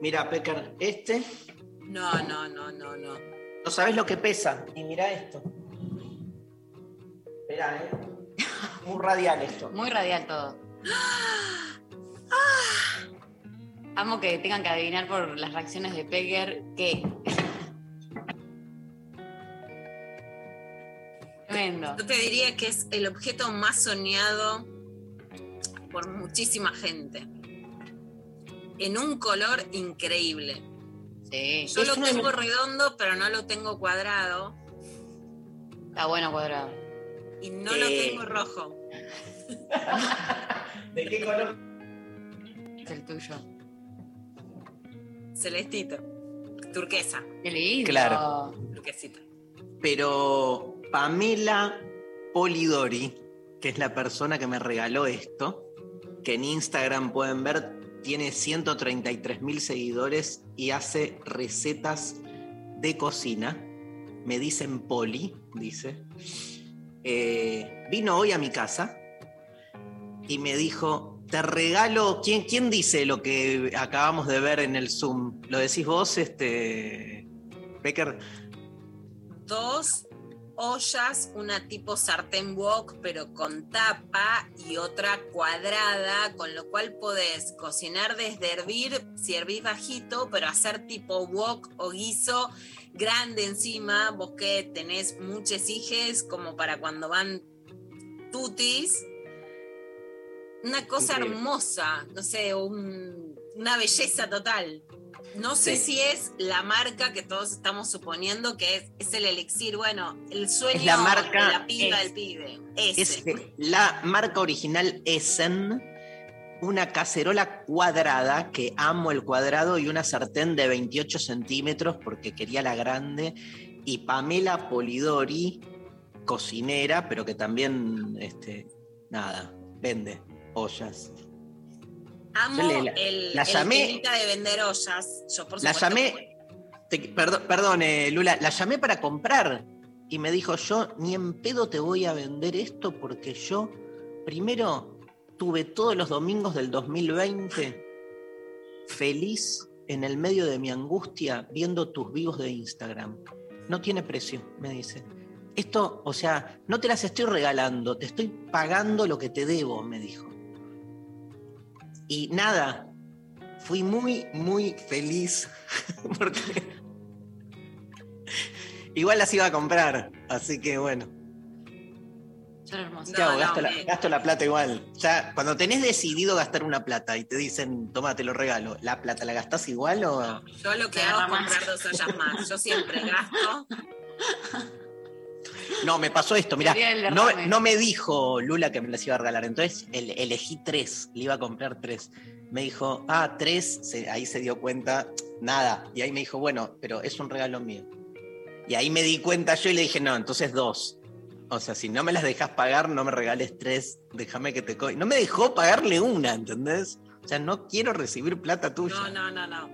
Mira, Pecker, este, No, no, no, no, no. no sabes lo que pesa. Y mira esto. Esperá, ¿eh? Muy radial esto. Muy radial todo. Amo que tengan que adivinar por las reacciones de Pecker que. Tremendo. Yo te diría que es el objeto más soñado por muchísima gente. En un color increíble. Sí, Yo Es lo tengo redondo, pero no lo tengo cuadrado. está bueno cuadrado. Y no lo Eh. tengo rojo. ¿De qué color? Es el tuyo. Celestito. Turquesa. Qué lindo. Claro. Turquesita. Pero Pamela Polidori, que es la persona que me regaló esto, que en Instagram pueden ver, tiene 133 mil seguidores y hace recetas de cocina. Me dicen Poli, dice. Eh, vino hoy a mi casa y me dijo, te regalo, ¿quién, ¿quién dice lo que acabamos de ver en el Zoom? ¿Lo decís vos, este, Becker? Dos ollas, una tipo sartén wok, pero con tapa y otra cuadrada, con lo cual podés cocinar desde hervir, si hervís bajito, pero hacer tipo wok o guiso grande encima, vos que tenés muchos hijes, como para cuando van tutis. Una cosa hermosa, no sé, un- una belleza total. No sé Sí. si es la marca que todos estamos suponiendo que es, es el elixir, bueno, el sueño Es la marca- de la piba es- del pibe. Ese. Es la marca original Essen, una cacerola cuadrada, que amo el cuadrado, y una sartén de 28 centímetros porque quería la grande, y Pamela Polidori, cocinera, pero que también, este, nada, vende ollas. Amo la- el, de vender ollas. Yo, por te- perdón, perdón, eh, Lula, la llamé para comprar y me dijo, yo ni en pedo te voy a vender esto porque yo primero tuve todos los domingos del 2020 feliz en el medio de mi angustia viendo tus vivos de Instagram. No tiene precio, me dice. Esto, o sea, no te las estoy regalando, te estoy pagando lo que te debo, me dijo. Y nada, fui muy, muy feliz porque igual las iba a comprar, así que bueno. Son hermosos. ¿Qué hago? no, gasto, la, me- gasto la plata igual. Ya, cuando tenés decidido gastar una plata y te dicen, toma, te lo regalo, ¿la plata la gastás igual o...? Yo lo que hago es comprar dos ollas más. Yo siempre gasto. No, me pasó esto, del no, me dijo Lula que me las iba a regalar, entonces el- elegí tres, le iba a comprar tres. Me dijo, ah, tres, se- ahí se dio cuenta, nada, y ahí me dijo, bueno, pero es un regalo mío. Y ahí me di cuenta yo y le dije, no, entonces dos. O sea, si no me las dejas pagar, no me regales tres, déjame que te... co-". No me dejó pagarle una, ¿entendés? O sea, no quiero recibir plata tuya. No, no, no, no.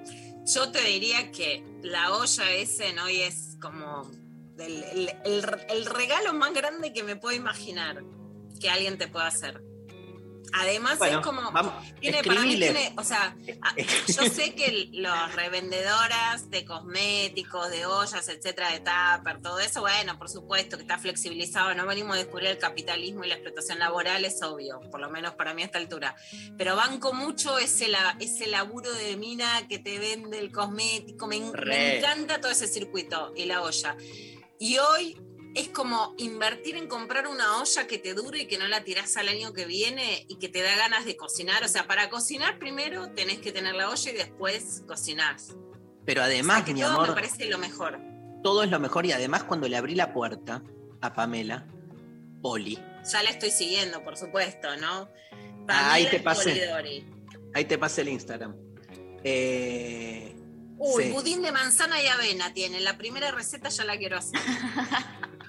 Yo te diría que la olla ese hoy es como el, el- el- el regalo más grande que me puedo imaginar que alguien te pueda hacer. Además Bueno, es como, vamos, tiene, para mí tiene, o sea, yo sé que los revendedoras de cosméticos, de ollas, etcétera, de tupper, todo eso, bueno, por supuesto que está flexibilizado, no venimos a descubrir el capitalismo y la explotación laboral, es obvio, por lo menos para mí a esta altura. Pero banco mucho ese, la- ese laburo de mina que te vende el cosmético, me, me encanta todo ese circuito y la olla. Y hoy es como invertir en comprar una olla que te dure y que no la tirás al año que viene y que te da ganas de cocinar. O sea, para cocinar primero tenés que tener la olla y después cocinás. Pero O además, sea, que mi todo amor, me parece lo mejor. todo es lo mejor y además cuando le abrí la puerta a Pamela, Poli, Ya la estoy siguiendo, por supuesto, ¿no? Ah, ahí Pamela te pasé. Polidori. ahí te pasé el Instagram. Eh, Uy, Sí. budín de manzana y avena tiene. La primera receta ya la quiero hacer.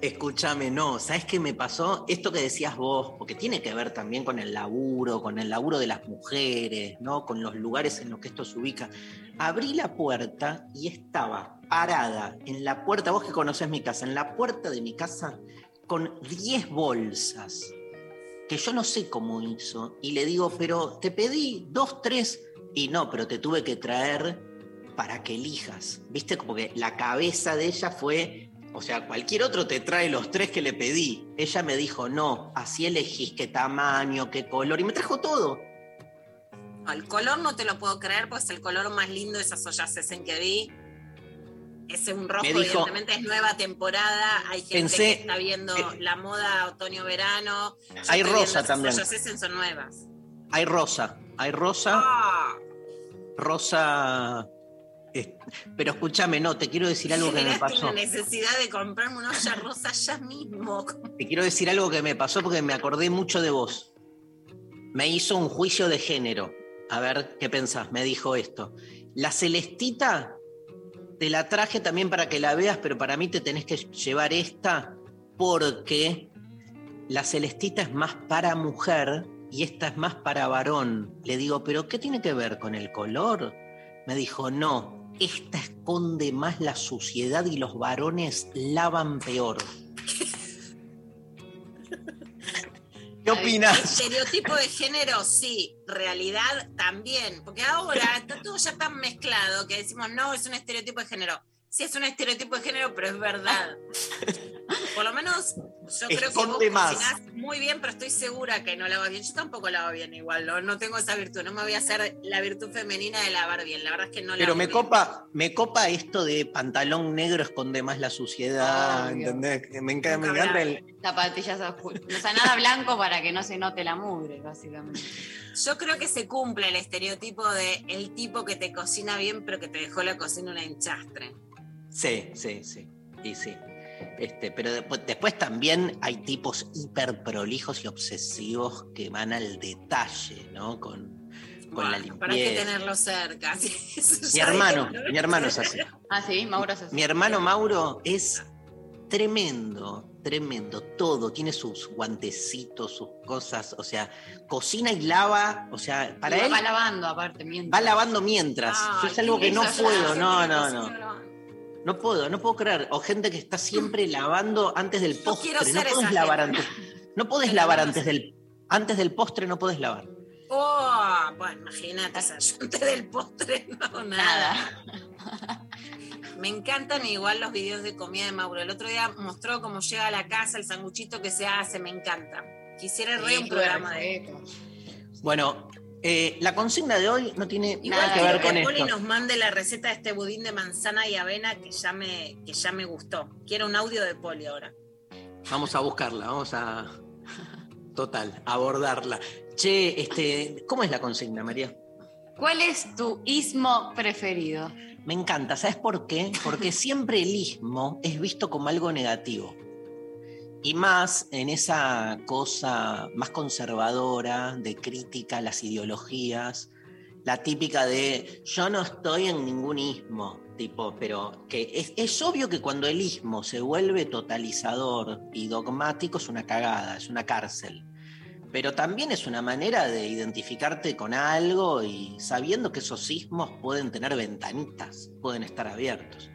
Escúchame, no, ¿sabes qué me pasó? Esto que decías vos, porque tiene que ver también con el laburo, con el laburo de las mujeres, ¿no? Con los lugares en los que esto se ubica. Abrí la puerta y estaba parada en la puerta, vos que conocés mi casa, en la puerta de mi casa, con 10 bolsas, que yo no sé cómo hizo, y le digo, pero te pedí dos, tres, y no, pero te tuve que traer para que elijas, ¿viste? Como que la cabeza de ella fue o sea, cualquier otro te trae los tres que le pedí. Ella me dijo, no, así elegís qué tamaño, qué color, y me trajo todo. No, el color no te lo puedo creer, pues es el color más lindo de esas ollas en que vi. Ese un rojo, dijo- evidentemente es nueva temporada. Hay gente Pensé- que está viendo eh, la moda otoño-verano. Hay rosa también. ollas Essen, son nuevas. Hay rosa, hay rosa, Ah, rosa. eh, pero escúchame, no, te quiero decir algo que me pasó. una necesidad de comprarme una olla rosa ya mismo. Te quiero decir algo que me pasó porque me acordé mucho de vos. Me hizo un juicio de género. A ver, ¿qué pensás? Me dijo esto. La celestita te la traje también para que la veas, pero para mí te tenés que llevar esta porque la celestita es más para mujer y esta es más para varón. Le digo, ¿pero qué tiene que ver con el color? Me dijo, no, esta esconde más la suciedad y los varones lavan peor. ¿Qué opinas? Estereotipo de género, sí. Realidad también. Porque ahora está todo ya tan mezclado que decimos, no, es un estereotipo de género. Sí, es un estereotipo de género, pero es verdad. Por lo menos yo creo que vos más. cocinás muy bien, pero estoy segura que no lavas bien. Yo tampoco lavo bien igual, no, no tengo esa virtud. No me voy a hacer la virtud femenina de lavar bien. La verdad es que no Pero lavo me bien. copa, me copa esto de pantalón negro esconde más la suciedad, Obvio. ¿entendés? Que Me encanta, me encanta el- Zapatillas oscuras. O sea, nada blanco para que no se note la mugre, básicamente. Yo creo que se cumple el estereotipo de el tipo que te cocina bien, pero que te dejó la cocina una enchastre. Sí, sí, sí. Y sí. Este, pero después, después también hay tipos hiper prolijos y obsesivos que van al detalle, ¿no? Con, con la Bueno, Para que limpieza. tenerlo cerca. sí, Mi hermano, mi hermano es así. Ah, sí, Mauro es así. Mi hermano Mauro es tremendo, tremendo. Todo, tiene sus guantecitos, sus cosas, o sea, cocina y lava, o sea, para Y él Va lavando, aparte, mientras. va lavando mientras. Yo es algo qué que no puedo, no, no, no. No puedo, no puedo creer. O gente que está siempre lavando antes del No postre. No puedes esa lavar gente. antes. No puedes Pero lavar antes del, antes del postre, no puedes lavar. Oh, bueno, imagínate, antes del postre no, nada. Nada. Me encantan igual los videos de comida de Mauro. El otro día mostró cómo llega a la casa, el sanguchito que se hace, me encanta. Quisiera re un programa de Bueno, eh, la consigna de hoy no tiene Igual nada que ver con que Poli esto. nos mande la receta de este budín de manzana y avena que ya me, que ya me gustó. Quiero un audio de Poli ahora. Vamos a buscarla, vamos a. Total, abordarla. Che, este, ¿cómo es la consigna, María? ¿Cuál es tu ismo preferido? Me encanta, ¿sabes por qué? Porque siempre el ismo es visto como algo negativo. Y más en esa cosa más conservadora de crítica a las ideologías, la típica de yo no estoy en ningún ismo, tipo, pero que es, es obvio que cuando el ismo se vuelve totalizador y dogmático es una cagada, es una cárcel. Pero también es una manera de identificarte con algo y sabiendo que esos sismos pueden tener ventanitas, pueden estar abiertos.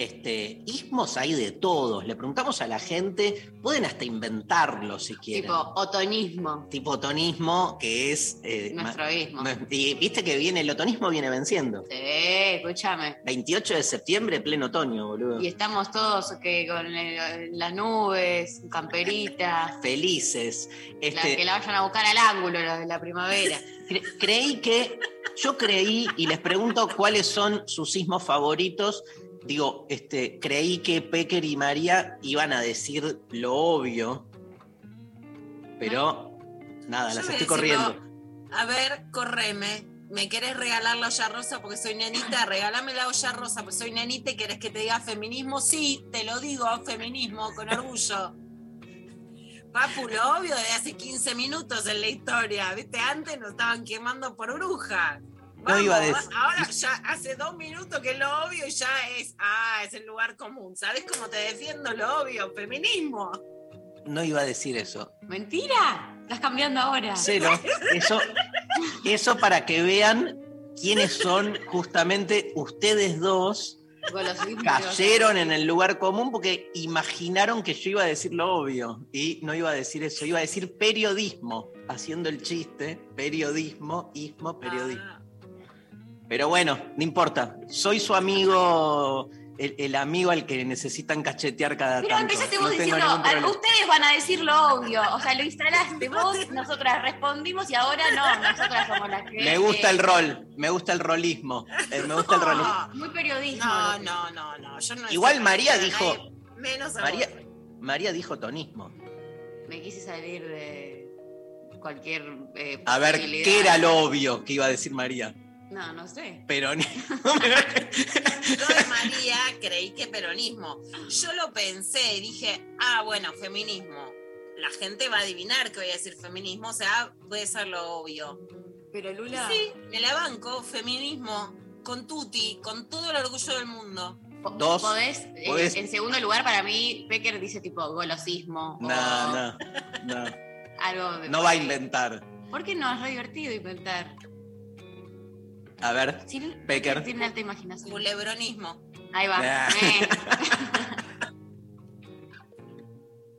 Este, ismos hay de todos. Le preguntamos a la gente, pueden hasta inventarlo si quieren. Tipo, otonismo. Tipo otonismo, que es. eh, Nuestro ismo. y viste que viene, el otonismo viene venciendo. Sí, escúchame. 28 de septiembre, pleno otoño, boludo. Y estamos todos que con el- las nubes, camperita, Felices. la, Este, que la vayan a buscar al ángulo los de la primavera. cre- creí que. Yo creí, y les pregunto cuáles son sus sismos favoritos. Digo, este, creí que Pecker y María iban a decir lo obvio. Pero nada, Yo las estoy corriendo. A ver, correme. ¿Me querés regalar la olla rosa porque soy nenita? Regálame la olla rosa porque soy nenita y querés que te diga feminismo. Sí, te lo digo, feminismo, con orgullo. Papu, lo obvio de hace 15 minutos en la historia. ¿Viste? Antes nos estaban quemando por No iba a decir- Ahora ya hace dos minutos que lo obvio ya es, ah, es el lugar común. ¿Sabes cómo te defiendo lo obvio? Feminismo. No iba a decir eso. ¡Mentira! Estás cambiando ahora. Cero. Eso, eso para que vean quiénes son justamente ustedes dos. Cayeron en el lugar común porque imaginaron que yo iba a decir lo obvio. Y no iba a decir eso, iba a decir periodismo. Haciendo el chiste, periodismo, ismo, periodismo. Ah, Pero bueno, no importa. Soy su amigo, el, el amigo al que necesitan cachetear cada Pero tanto. empezaste No vos tengo diciendo, ningún "Ah, problema. ustedes van a decir lo obvio. O sea, lo instalaste vos, nosotras respondimos y ahora no, nosotras somos las que. Me gusta el rol, me gusta el rolismo. eh, me gusta el rolismo. no, Muy periodismo. no, no, no, no. Yo no Igual María dijo- nadie, Menos a María, vos. María dijo tonismo. Me quise salir de cualquier. eh, A ver. ¿qué era lo obvio que iba a decir María? No, no sé. Pero ni- Yo de María creí que peronismo. Yo lo pensé y dije, ah, bueno, feminismo. La gente va a adivinar que voy a decir feminismo, o sea, puede ser lo obvio. Pero Lula. Sí, me la banco, feminismo, con tutti, con todo el orgullo del mundo. Dos. Podés, eh, Podés- en segundo lugar, para mí, Becker dice tipo golosismo. no, o no, no. Algo de No va a inventar. ¿Por qué no? Es re divertido inventar. A ver, Sí, Becker. Tiene alta imaginación. Culebronismo. Ahí va. Eh.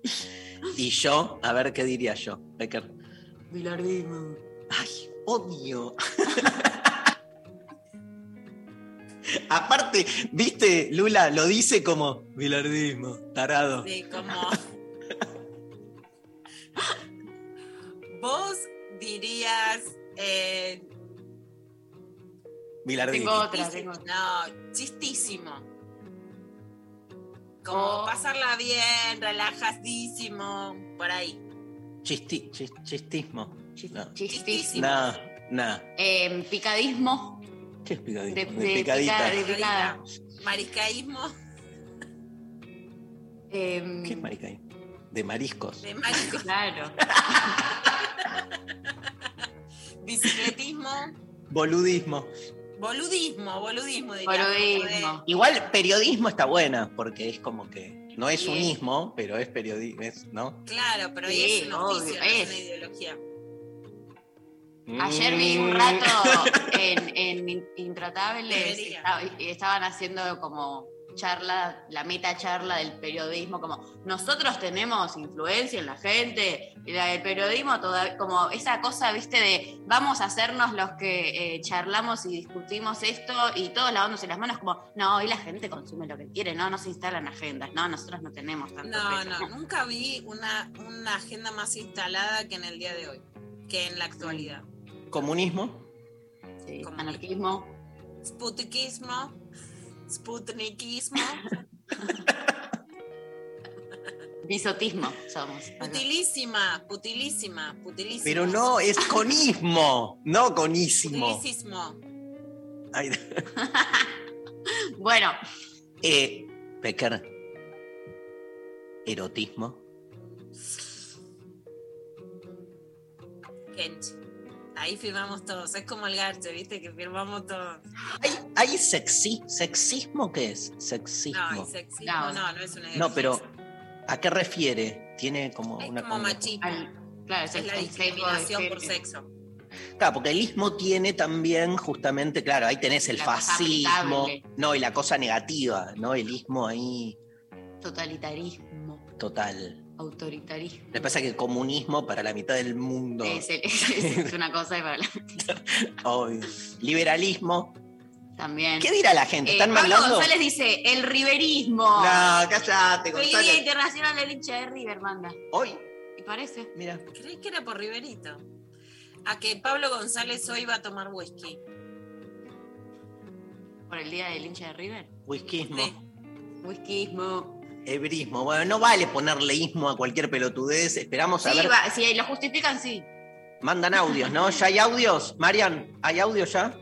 y yo, a ver qué diría yo, Becker. Bilardismo. Ay, odio. Aparte, viste, Lula lo dice como bilardismo, tarado. Sí, como. Vos dirías. eh, Tengo otra, No, chistísimo. Como Oh. pasarla bien, relajadísimo, por ahí. Chisti- chis- chistismo. Chis- No. Chistísimo. No, no. Eh, picadismo. ¿Qué es picadismo? De- De, de picadita. de- picada. Mariscaísmo, Eh, ¿Qué es maricaísmo? De mariscos. de marisco, Claro. bicicletismo, Boludismo. Boludismo, boludismo diría. Boludismo. Igual periodismo está buena, porque es como que no es un ismo, pero es periodismo, ¿no? Claro, pero Sí, es un oficio, obvio, no es una ideología. Ayer vi un Mm. rato en, en In- Intratables, y estaban haciendo como charla, la meta charla del periodismo, como nosotros tenemos influencia en la gente, y la del periodismo todavía, como esa cosa, viste, de vamos a hacernos los que eh, charlamos y discutimos esto y todos lavándose las manos, como, no, hoy la gente consume lo que quiere, no, no se instalan agendas, no, nosotros no tenemos tanto No, peso. no, nunca vi una, una agenda más instalada que en el día de hoy, que en la actualidad. Comunismo. Sí, anarquismo, Sputnikismo, bisotismo somos. putilísima, putilísima, putilísima. Pero no, es conismo, no conísimo. Putilicismo. Ay, Bueno, eh, Becker. Erotismo. Kenchi. Ahí firmamos todos. Es como el garche, ¿viste? Que firmamos todos. ¿Hay, hay sexi ¿Sexismo qué es? Sexismo. No, sexismo No. no, no, es una No, pero. ¿a qué refiere? Tiene como Es una como machismo. al- claro, es, Es la discriminación por sexo. Claro, porque el ismo tiene también justamente, claro, ahí tenés el La fascismo, no, y la cosa negativa, ¿no? El ismo ahí Totalitarismo, total. Autoritarismo. Me pasa que el comunismo para la mitad del mundo, Es, es- es una cosa y para la- obvio. liberalismo. también. ¿Qué dirá la gente? Eh, ¿Están Pablo mandando? González dice, el riverismo. No, cállate, Feliz Día González. Internacional del hincha de River, manda. Hoy, ¿Y parece? mira, Creí que era por Riverito. A que Pablo González hoy va a tomar whisky. ¿Por el Día del hincha de River? whiskyismo, Sí. Whiskyismo. Hebrismo. Bueno, no vale ponerle ismo a cualquier pelotudez. Esperamos a Sí, ver. va, si lo justifican, sí. Mandan audios, ¿no? ¿Ya hay audios? Marian, ¿hay audios ya?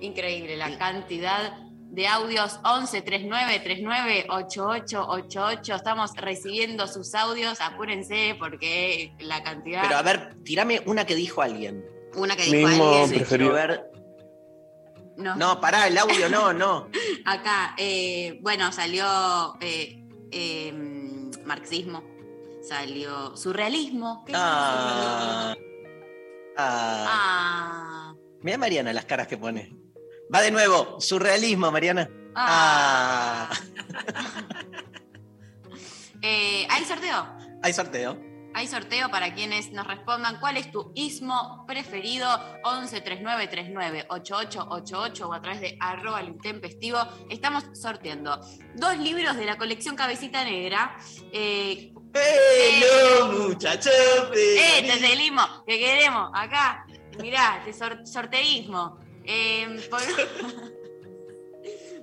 Increíble la cantidad de audios 11 39 39 88 88. Estamos recibiendo sus audios. Apúrense porque la cantidad. Pero a ver, tirame una que dijo alguien. Una que dijo Mismo alguien. Preferido. quiero ver. No, No, pará, el audio no, no. Acá, eh, bueno, salió eh, eh, marxismo, salió surrealismo. ¿Qué es Ah, ah. Ah, Mira Mariana las caras que pone. Va de nuevo, surrealismo, Mariana. ah. Ah, Eh, ¿Hay sorteo? hay sorteo. Hay sorteo para quienes nos respondan cuál es tu ismo preferido 11 39 39 8888 o a través de arroba el intempestivo. Estamos sorteando dos libros de la colección Cabecita Negra. Eh, ¡Eh, no, muchachos! Eh, Este el ismo que queremos acá. Mirá, sor- sorteísmo. Eh, por,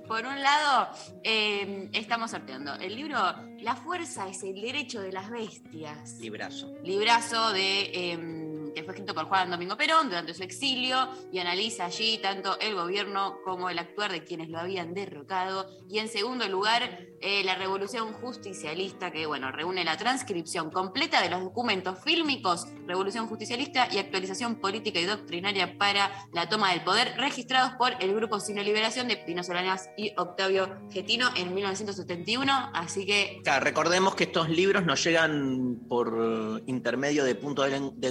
por un lado, eh, estamos sorteando el libro La fuerza es el derecho de las bestias. Librazo. Librazo de, eh, que fue escrito por Juan Domingo Perón durante su exilio y analiza allí tanto el gobierno como el actuar de quienes lo habían derrocado. Y en segundo lugar, eh, la revolución justicialista, que bueno, reúne la transcripción completa de los documentos fílmicos, revolución justicialista y actualización política y doctrinaria para la toma del poder, registrados por el Grupo Sino Liberación de Pino Solanas y Octavio Getino en 1971. Así que recordemos que estos libros nos llegan por intermedio de Punto de, En- de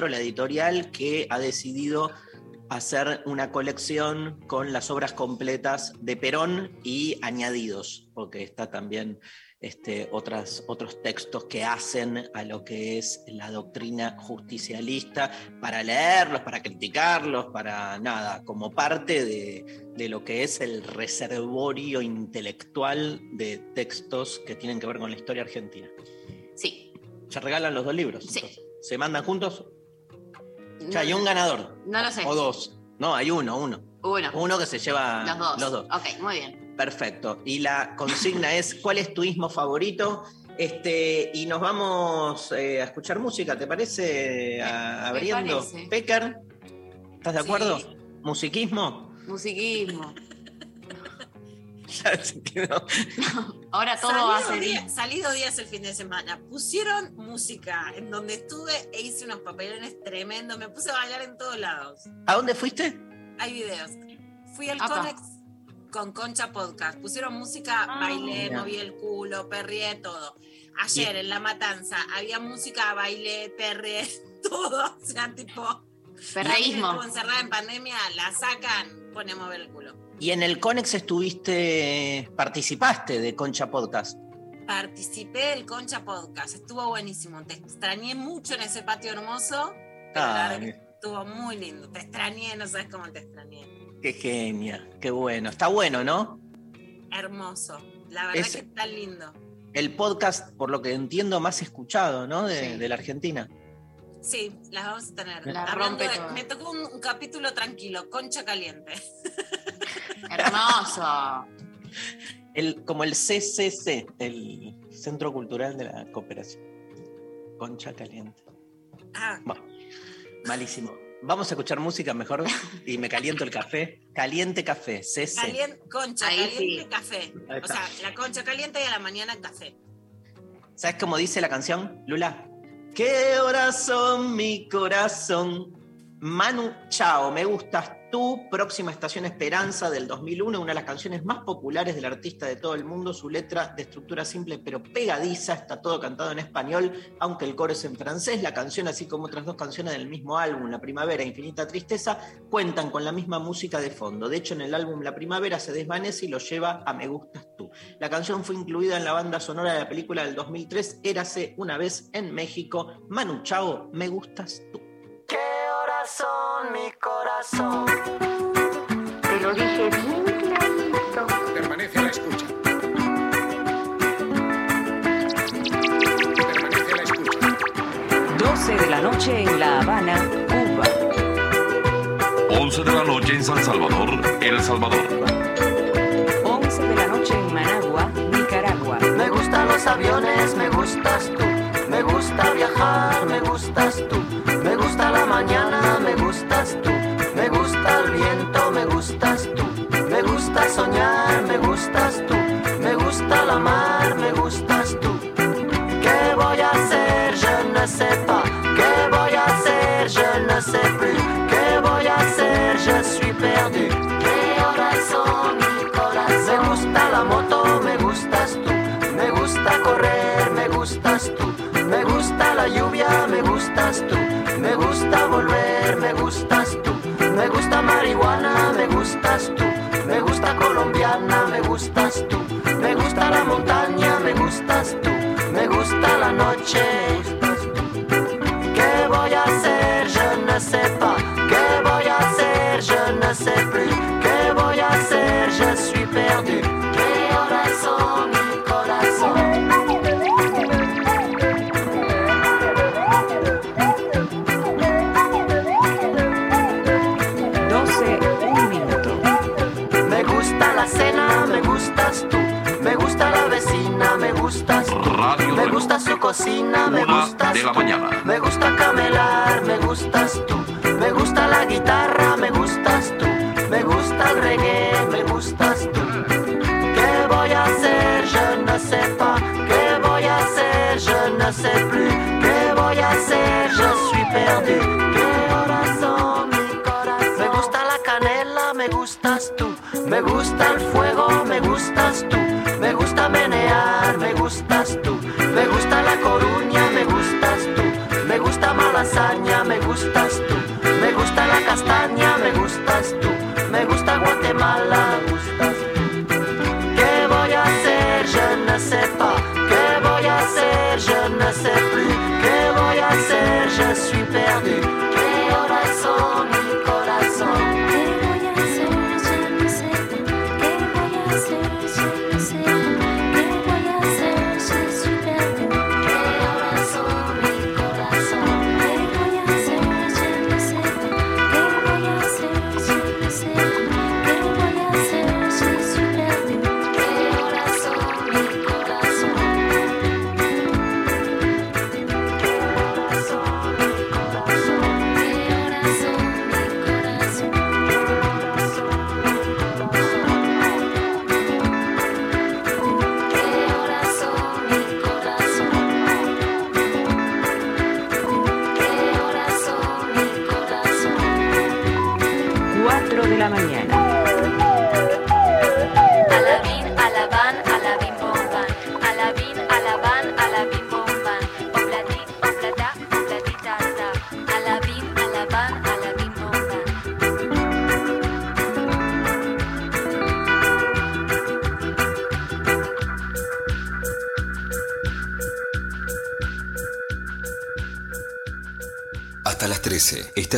Encuentro, la editorial que ha decidido hacer una colección con las obras completas de Perón y añadidos, porque está también este, otras, otros textos que hacen a lo que es la doctrina justicialista, para leerlos, para criticarlos, para nada, como parte de, de lo que es el reservorio intelectual de textos que tienen que ver con la historia argentina. sí, ¿Se regalan los dos libros? Sí. entonces? ¿Se mandan juntos? No, hay un ganador. no lo sé. O dos. No, hay uno, uno. Uno. Uno que se lleva Los dos. Los dos. Ok, muy bien. Perfecto. Y la consigna es: ¿cuál es tu ismo favorito? Este, y nos vamos eh, a escuchar música, ¿te parece? A- abriendo. Pecker, ¿estás de Sí. acuerdo? ¿Musiquismo? Musiquismo. Ya se quedó. Ahora todo va a Salido ser. día- salido días el fin de semana. Pusieron música en donde estuve e hice unos papelones tremendos. Me puse a bailar en todos lados. ¿A dónde fuiste? Hay videos. Fui al Apa. Conex con Concha Podcast. Pusieron música, Ah. bailé, Mira. moví el culo, perrié, todo. Ayer en La Matanza había música, bailé, perrié, todo. O sea, tipo. Perreísmo. Estuvo encerrada en pandemia, la sacan, pone a mover el culo. Y en el Conex estuviste, participaste de Concha Podcast. Participé del Concha Podcast, estuvo buenísimo. Te extrañé mucho en ese patio hermoso. pero la que estuvo muy lindo. Te extrañé, no sabes cómo te extrañé. qué genia, qué bueno. Está bueno, ¿no? Hermoso. La verdad Es- que está lindo. El podcast, por lo que entiendo, más escuchado, ¿no? De, Sí. de la Argentina. Sí, las vamos a tener. La Hablando rompe de- toda. me tocó un, un capítulo tranquilo, concha caliente. Hermoso. El, como el CCC, el Centro Cultural de la Cooperación. Concha caliente. Ah, Bueno, malísimo. Vamos a escuchar música mejor y me caliento el café. Caliente café, CC. calien- concha Ahí caliente, sí. café. O sea, la concha caliente y a la mañana café. ¿Sabes cómo dice la canción, Lula? ¿Qué horas son mi corazón? Manu Chao, me gustas tú. Próxima Estación Esperanza del 2001, una de las canciones más populares del artista de todo el mundo. Su letra de estructura simple pero pegadiza, está todo cantado en español, aunque el coro es en francés. La canción, así como otras dos canciones del mismo álbum, La Primavera e Infinita Tristeza, cuentan con la misma música de fondo. De hecho, en el álbum La Primavera se desvanece y lo lleva a Me Gustas Tú. La canción fue incluida en la banda sonora de la película del 2003, Érase una vez en México. Manu Chao, Me Gustas Tú. ¿Qué horas son, mi corazón? Te lo dije bien clarito. Permanece a la escucha. Permanece a la escucha. 12 de la noche en La Habana, Cuba. 11 de la noche en San Salvador, El Salvador. 11 de la noche en Managua, Nicaragua. Me gustan los aviones, me gustas tú. Me gusta viajar, me gustas tú. Me gusta la mañana, gustas tú. Me gusta el viento, me gustas tú. Me gusta soñar, me gustas tú. Me gusta la mar, me gustas tú. ¿Qué voy a hacer? Je ne sais. Marihuana, me gustas tú. Me gusta colombiana, me gustas tú. Me gusta la montaña, cocina, me Una gustas de la tú. mañana. Me gusta camelar, me gustas tú. Me gusta la guitarra, me gustas tú. Me gusta el reggae, me gustas tú. ¿Qué voy a hacer? Je ne sais pas. ¿Qué voy a hacer? Je ne sais plus. ¿Qué voy a hacer? Je suis perdu. ¿Qué mi corazón? Me gusta la canela, me gustas tú. Me gusta el fuego, me gustas tú.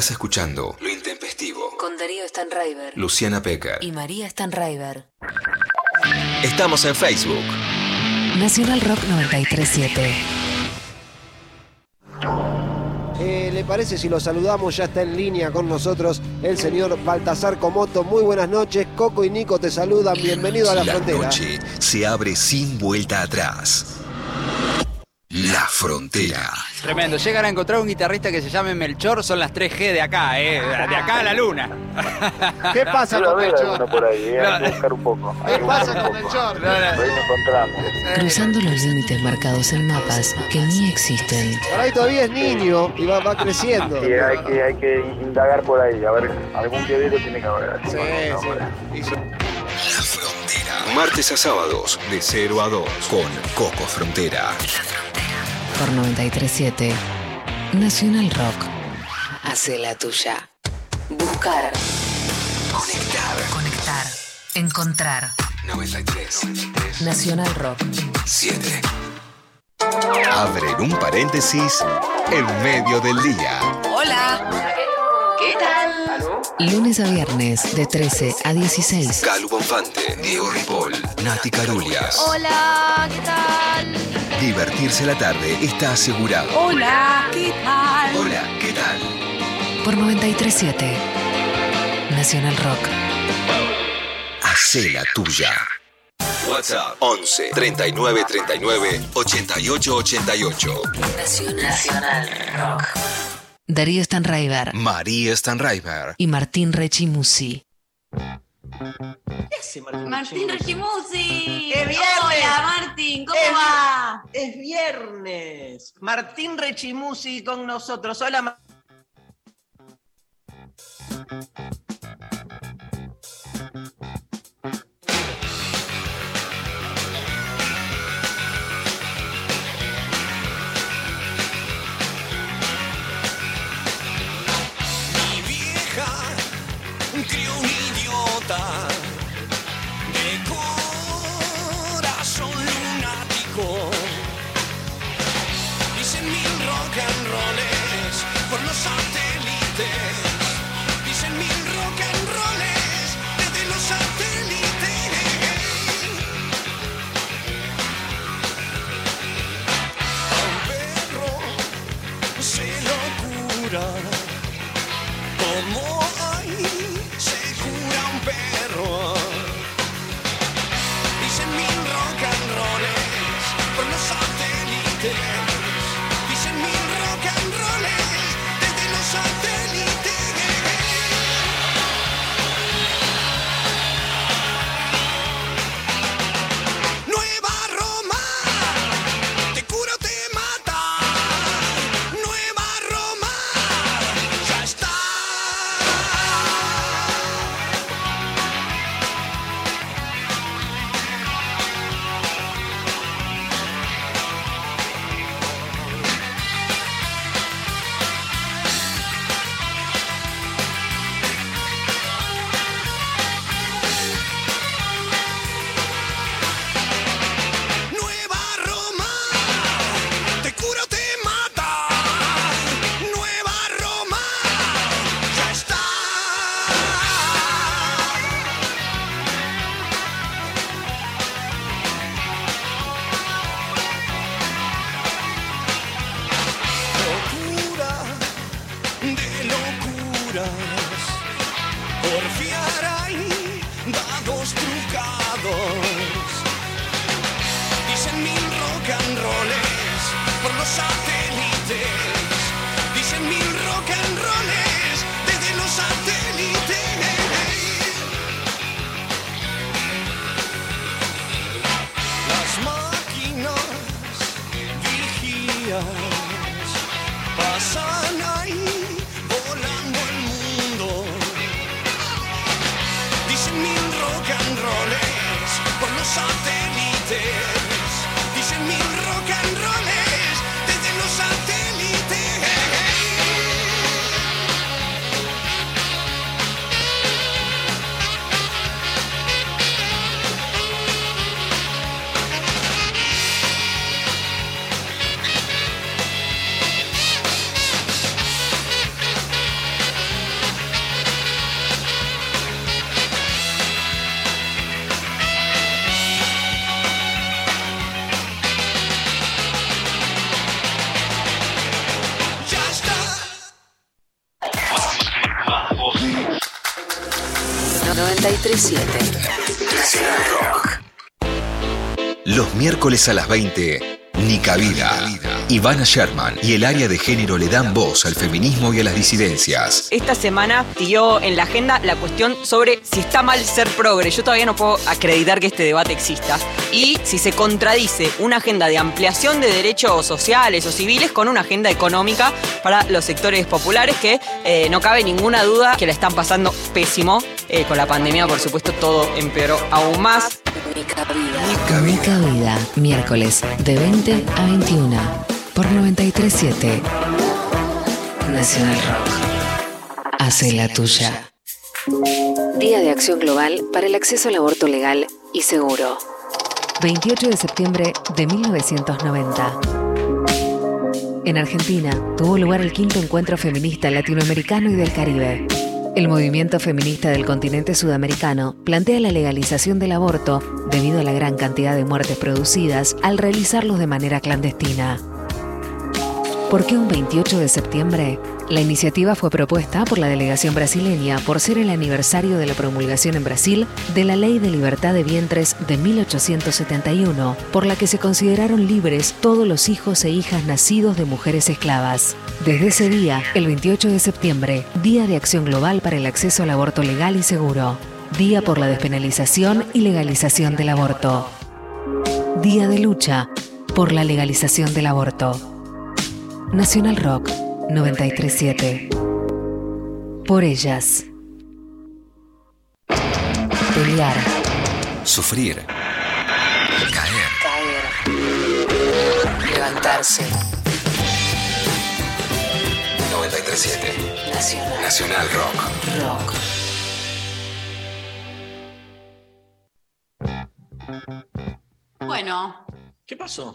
Estás escuchando Lo Intempestivo. Con Darío Stanraiver Luciana Pecker. y María Stanraiver. Estamos en Facebook. Nacional Rock 937. Eh, ¿Le parece si lo saludamos? Ya está en línea con nosotros el señor Baltasar Comoto. Muy buenas noches. Coco y Nico te saludan. Bienvenido a la, frontera. noche se abre sin vuelta atrás. La Frontera. Tremendo. Llegan a encontrar un guitarrista que se llame Melchor, son las 3G de acá, ¿eh? De acá a la luna. ¿Qué pasa Yo con Melchor? alguno por ahí, eh, hay que No. buscar un poco. hay ¿Qué pasa con poco. Melchor? Ahí encontramos. Cruzando los límites marcados en mapas que ni existen. Por ahí todavía es niño y va, va creciendo. Sí, hay que, hay que indagar por ahí, a ver, algún piedrito tiene que haber. Sí, sí. La Frontera. Martes a sábados, de 0 a 2, con Coco Frontera. Por 937 Nacional Rock. Hace la tuya. Buscar. Conectar. Conectar. Encontrar. 93. Nacional Rock. 7. Abren un paréntesis en medio del día. Hola. ¿Qué tal? Lunes a viernes de 13 a 16. Calu Bonfante, Diego Ripoll, Nati Carulias. Hola, ¿qué tal? Divertirse la tarde está asegurado. Hola, ¿qué tal? Hola, ¿qué tal? Por 937 Nacional Rock. Hacé la tuya. WhatsApp 11 39 39 88 88. Nacional Rock. Darío Stanraiver María Stanraiver. y Martín Rechimusi. ¿Qué hace Martín? Martín Rechimusi? ¡Es viernes! Hola, Martín, ¿cómo Es va? Es viernes. Martín Rechimusi con nosotros. Hola, Ma- cantar. a las 20, Nica Vida. Ivana Sherman y el área de género le dan voz al feminismo y a las disidencias. Esta semana tiró en la agenda la cuestión sobre si está mal ser progre. Yo todavía no puedo acreditar que este debate exista. Y si se contradice una agenda de ampliación de derechos sociales o civiles con una agenda económica para los sectores populares que eh, no cabe ninguna duda que la están pasando pésimo. Eh, con la pandemia, por supuesto, todo empeoró aún más. Mi cabida, miércoles de 20 a 21 por 937 Nacional Rock. Hace la tuya. Día de Acción Global para el acceso al aborto legal y seguro. 28 de septiembre de 1990. En Argentina tuvo lugar el quinto encuentro feminista latinoamericano y del Caribe. El movimiento feminista del continente sudamericano plantea la legalización del aborto debido a la gran cantidad de muertes producidas al realizarlos de manera clandestina. ¿Por qué un 28 de septiembre? La iniciativa fue propuesta por la delegación brasileña por ser el aniversario de la promulgación en Brasil de la Ley de Libertad de Vientres de 1871, por la que se consideraron libres todos los hijos e hijas nacidos de mujeres esclavas. Desde ese día, el 28 de septiembre, Día de Acción Global para el Acceso al Aborto Legal y Seguro. Día por la despenalización y legalización del aborto. Día de lucha por la legalización del aborto. Nacional Rock 937. Por ellas. Pelear. Sufrir. Caer. Caer. Levantarse. 937. Nacional. Nacional Rock. Rock. Bueno, ¿Qué pasó?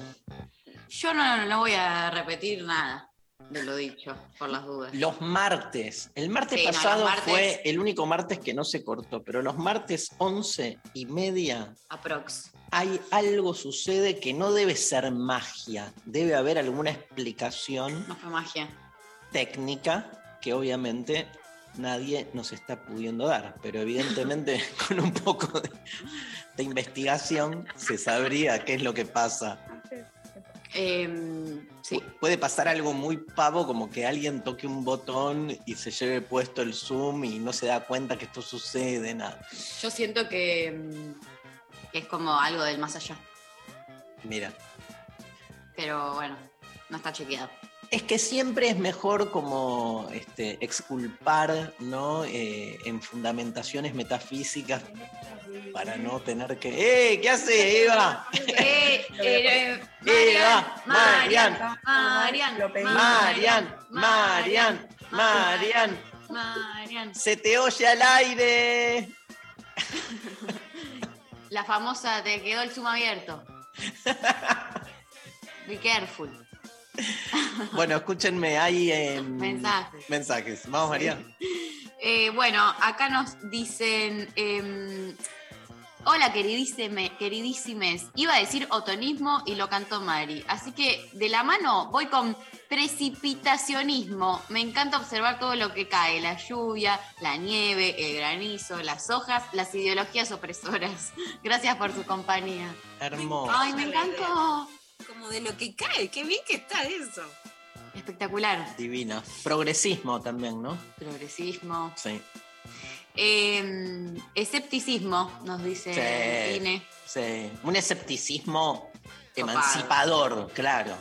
yo no, no voy a repetir nada de lo dicho, por las dudas. Los martes. El martes Sí, pasado martes- fue el único martes que no se cortó, pero los martes 11 y media Aprox. hay algo sucede que no debe ser magia. Debe haber alguna explicación No fue magia. Técnica que obviamente nadie nos está pudiendo dar, pero evidentemente con un poco de, de investigación se sabría qué es lo que pasa. Em, sí. Pu- Puede pasar algo muy pavo como que alguien toque un botón y se lleve puesto el zoom y no se da cuenta que esto sucede, nada. Yo siento que, em, que es como algo del más allá. Mira, Pero bueno, no está chequeado. Es que siempre es mejor como este, exculpar ¿no? Eh, en fundamentaciones metafísicas para no tener que... ¡Eh! ¿Qué hace Eva? Eh, eh, Eva, Marian, Marian, Marian, Marian, Marian, Marian. se te oye al aire. La famosa, te quedó el zoom abierto. Be careful. Bueno, escúchenme, hay em, Mensajes. mensajes. Vamos, María. Eh, bueno, acá nos dicen. em, Hola, queridísime, queridísimes. Iba a decir otonismo y lo cantó Mari. Así que de la mano voy con precipitacionismo. Me encanta observar todo lo que cae: la lluvia, la nieve, el granizo, las hojas, las ideologías opresoras. Gracias por su compañía. Hermoso. Ay, me encantó. Como de lo que cae, qué bien que está eso. Espectacular. Divina. Progresismo también, ¿no? Progresismo. Sí. Eh, escepticismo, nos dice Sí. Ine. Sí. Un escepticismo emancipador, claro.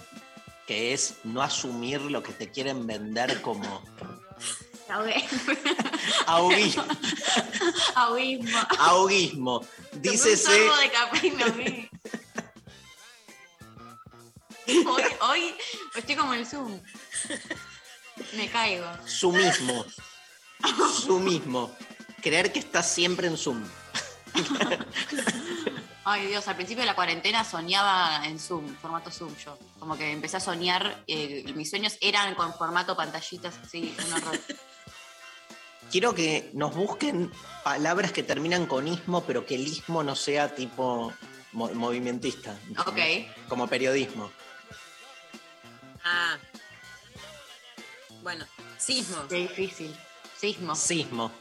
Que es no asumir lo que te quieren vender como ahoguismo. Tomé un Dícese. sorbo de Hoy, hoy estoy como el Zoom. Me caigo. Su mismo. Su mismo. Creer que estás siempre en Zoom. Ay Dios, al principio de la cuarentena soñaba en Zoom, formato Zoom yo. Como que empecé a soñar, eh, mis sueños eran con formato pantallitas, sí, un horror. Quiero que nos busquen palabras que terminan con ismo, pero que el ismo no sea tipo mo- movimentista. Ok. Como periodismo. Ah. Bueno, sismo. Qué difícil. Sismo. Sismo.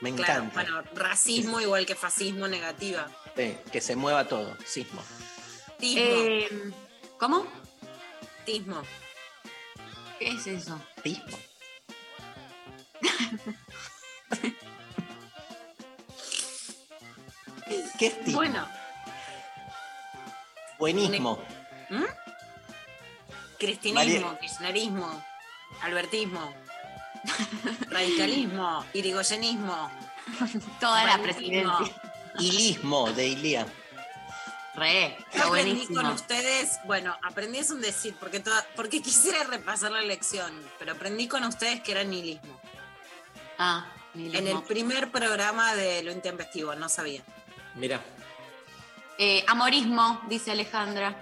Me Claro, encanta. bueno, racismo igual que fascismo negativa. Sí, que se mueva todo. Sismo. Tismo. Eh, ¿Cómo? Tismo. ¿Qué es eso? Tismo. ¿Qué es tismo? Bueno, Buenismo. ¿Mm? Cristinismo, kirchnerismo, albertismo, radicalismo, irigoyenismo. Toda la presidencia. Ilismo de Ilía. Re, está aprendí con ustedes, bueno, aprendí es un decir, porque, toda- porque quisiera repasar la lección, pero aprendí con ustedes que era nihilismo. Ah, En el primer programa de Lo Intempestivo, no sabía. Mira. Eh, amorismo, dice Alejandra.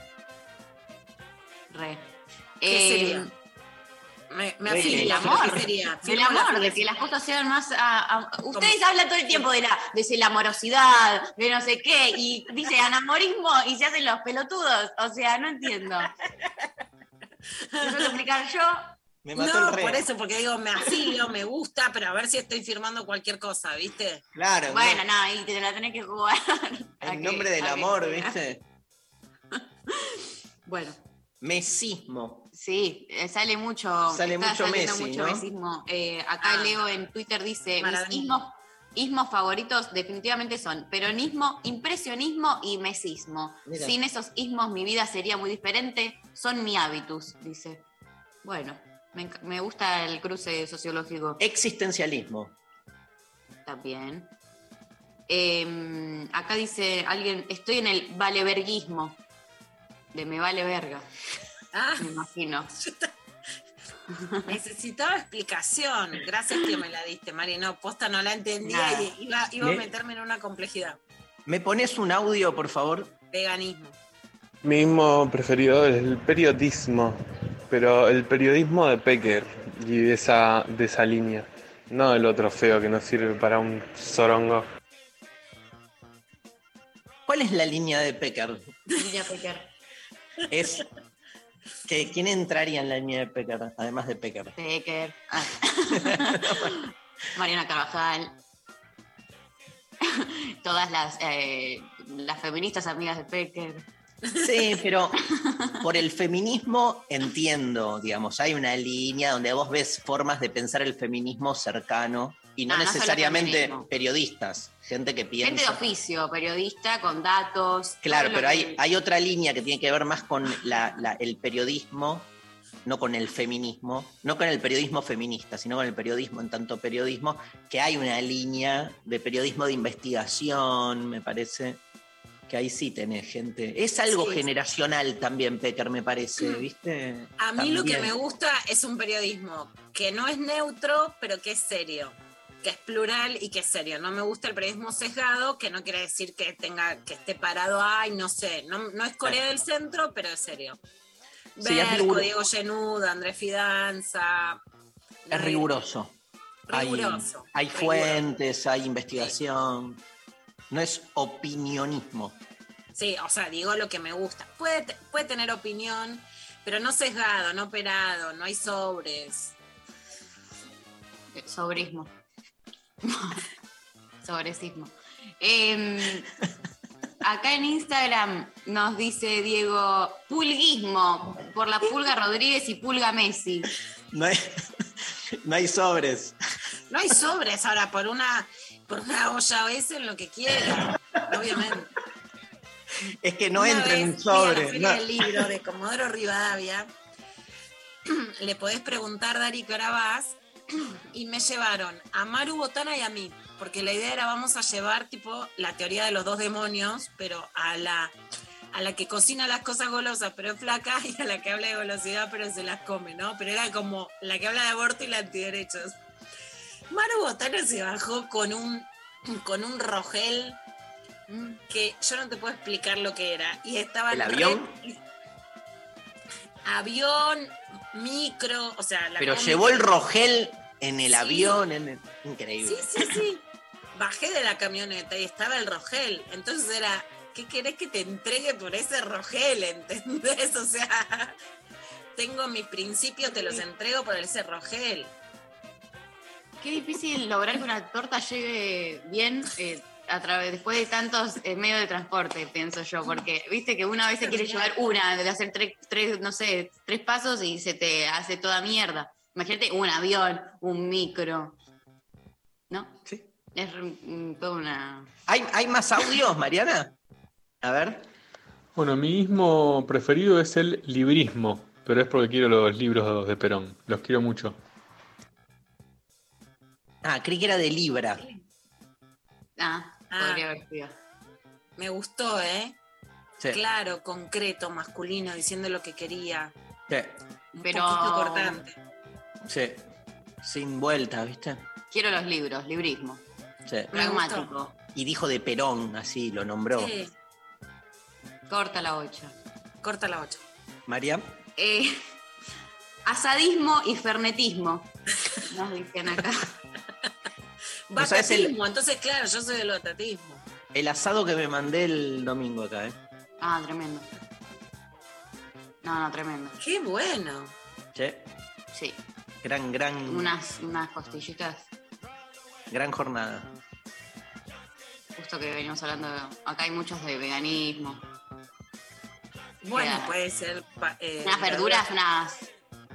Re. ¿Qué Eh, sería? Me, me El amor, ¿qué sería? el amor, de que las cosas sean más. a- a- ustedes hablan todo el tiempo de la, de la amorosidad, de no sé qué, y dice anamorismo y se hacen los pelotudos. O sea, no entiendo. Que explicar yo. Me mató No, el por eso, porque digo, me afilio, me gusta, pero a ver si estoy firmando cualquier cosa, ¿viste? Claro. Bueno, no, no, y te la tenés que jugar. en que- nombre del que amor. ¿viste? Bueno. Mesismo. Sí, eh, sale mucho. Sale está mucho Messi, mucho ¿no? mesismo. Eh, acá Ah. Leo en Twitter dice: mis ismos, ismos favoritos definitivamente son peronismo, impresionismo y mesismo. Mira. Sin esos ismos mi vida sería muy diferente. Son mi hábitus, dice. Bueno, me, gusta el cruce sociológico Existencialismo. también. Eh, acá dice alguien: estoy en el valeverguismo. De me vale verga, Ah, me imagino. necesitaba explicación. Gracias que me la diste, Mari. No, posta no la entendía Nada. y iba, iba a Me- meterme en una complejidad. ¿Me pones un audio, por favor? Veganismo. Mi mismo preferido es el periodismo, pero el periodismo de Pecker y de esa, de esa línea, no el otro feo que no sirve para un zorongo. ¿Cuál es la línea de Pecker? Línea Pecker. Es que ¿quién entraría en la línea de Pecker, además de Pecker? Pecker. Ah. Mariana Carvajal. Todas las, eh, las feministas amigas de Pecker. Sí, pero por el feminismo entiendo, digamos, hay una línea donde vos ves formas de pensar el feminismo cercano y no Ah, necesariamente periodistas, gente que piensa. Gente de oficio, periodista, con datos. Claro, pero hay, que- hay otra línea que tiene que ver más con la- la- el periodismo, no con el feminismo, no con el periodismo feminista, sino con el periodismo en tanto periodismo, que hay una línea de periodismo de investigación, me parece, que ahí sí tenés gente. Es algo Sí. generacional también, Pecker, me parece, ¿viste? A mí lo que me gusta es un periodismo que no es neutro, pero que es serio, que es plural y que es serio. No me gusta el periodismo sesgado, que no quiere decir que tenga que esté parado, ay, no sé, no, no es Corea del Centro, pero es serio. Sí, es Berco, Diego Genuda, Andrés Fidanza. Es riguroso. Hay- Riguroso. Hay, riguroso. fuentes, hay investigación. No es opinionismo. Sí, o sea, digo lo que me gusta. Puede, puede tener opinión, pero no sesgado, no operado, no hay sobres. Eh, Sobrismo. Sobresismo. Eh, acá en Instagram nos dice Diego, pulguismo, por la pulga Rodríguez y pulga Messi. No hay, no hay sobres. No hay sobres ahora por una, por una olla o eso en lo que quieran, obviamente. Es que no Una entra en un sobre. No. del libro de Comodoro Rivadavia. Le podés preguntar, Dari, que ahora vas. Y me llevaron a Maru Botana y a mí. Porque la idea era vamos a llevar tipo la teoría de los dos demonios, pero a la, a la que cocina las cosas golosas pero es flaca y a la que habla de golosidad pero se las come, ¿no? Pero era como la que habla de aborto y la antiderechos. Maru Botana se bajó con un, con un rogel que yo no te puedo explicar lo que era. Y estaba ¿El avión? avión, micro, o sea, la Pero llevó el rogel en el Sí. avión. en el- Increíble. Sí, sí, sí. Bajé de la camioneta y estaba el rogel. Entonces era, ¿qué querés que te entregue por ese rogel? ¿Entendés? O sea, tengo mis principios, te los entrego por ese rogel. Qué difícil lograr que una torta llegue bien, eh, a través, después de tantos eh, medios de transporte, pienso yo, porque viste que una vez se quiere llevar una, de hacer tres, tres, no sé, tres pasos y se te hace toda mierda. Imagínate un avión, un micro. ¿No? Sí. Es mm, toda una. ¿Hay, ¿Hay más audios, Mariana? A ver. Bueno, mi ismo preferido es el librismo, pero es porque quiero los libros de Perón. Los quiero mucho. Ah, creí que era de Libra. Ah, Ah. podría haber sido. Me gustó, ¿eh? Sí. Claro, concreto, masculino, diciendo lo que quería. Sí, Un Pero- poquito cortante. Sí. Sin vuelta, ¿viste? Quiero los libros, librismo. Sí. Pragmático. Y dijo de Perón, así lo nombró. Sí, Corta la ocha. corta la 8. María. Eh, asadismo y fernetismo. Nos dicen acá. Batatismo, entonces claro, yo soy del batatismo. El asado que me mandé el domingo acá, ¿eh? Ah, tremendo. No, no, tremendo. Qué bueno. Sí. Sí. Gran, gran, Unas, unas costillitas. gran jornada. Justo que venimos hablando. de- acá hay muchos de veganismo. Bueno, Queda- puede ser. pa- eh, Unas verduras, unas.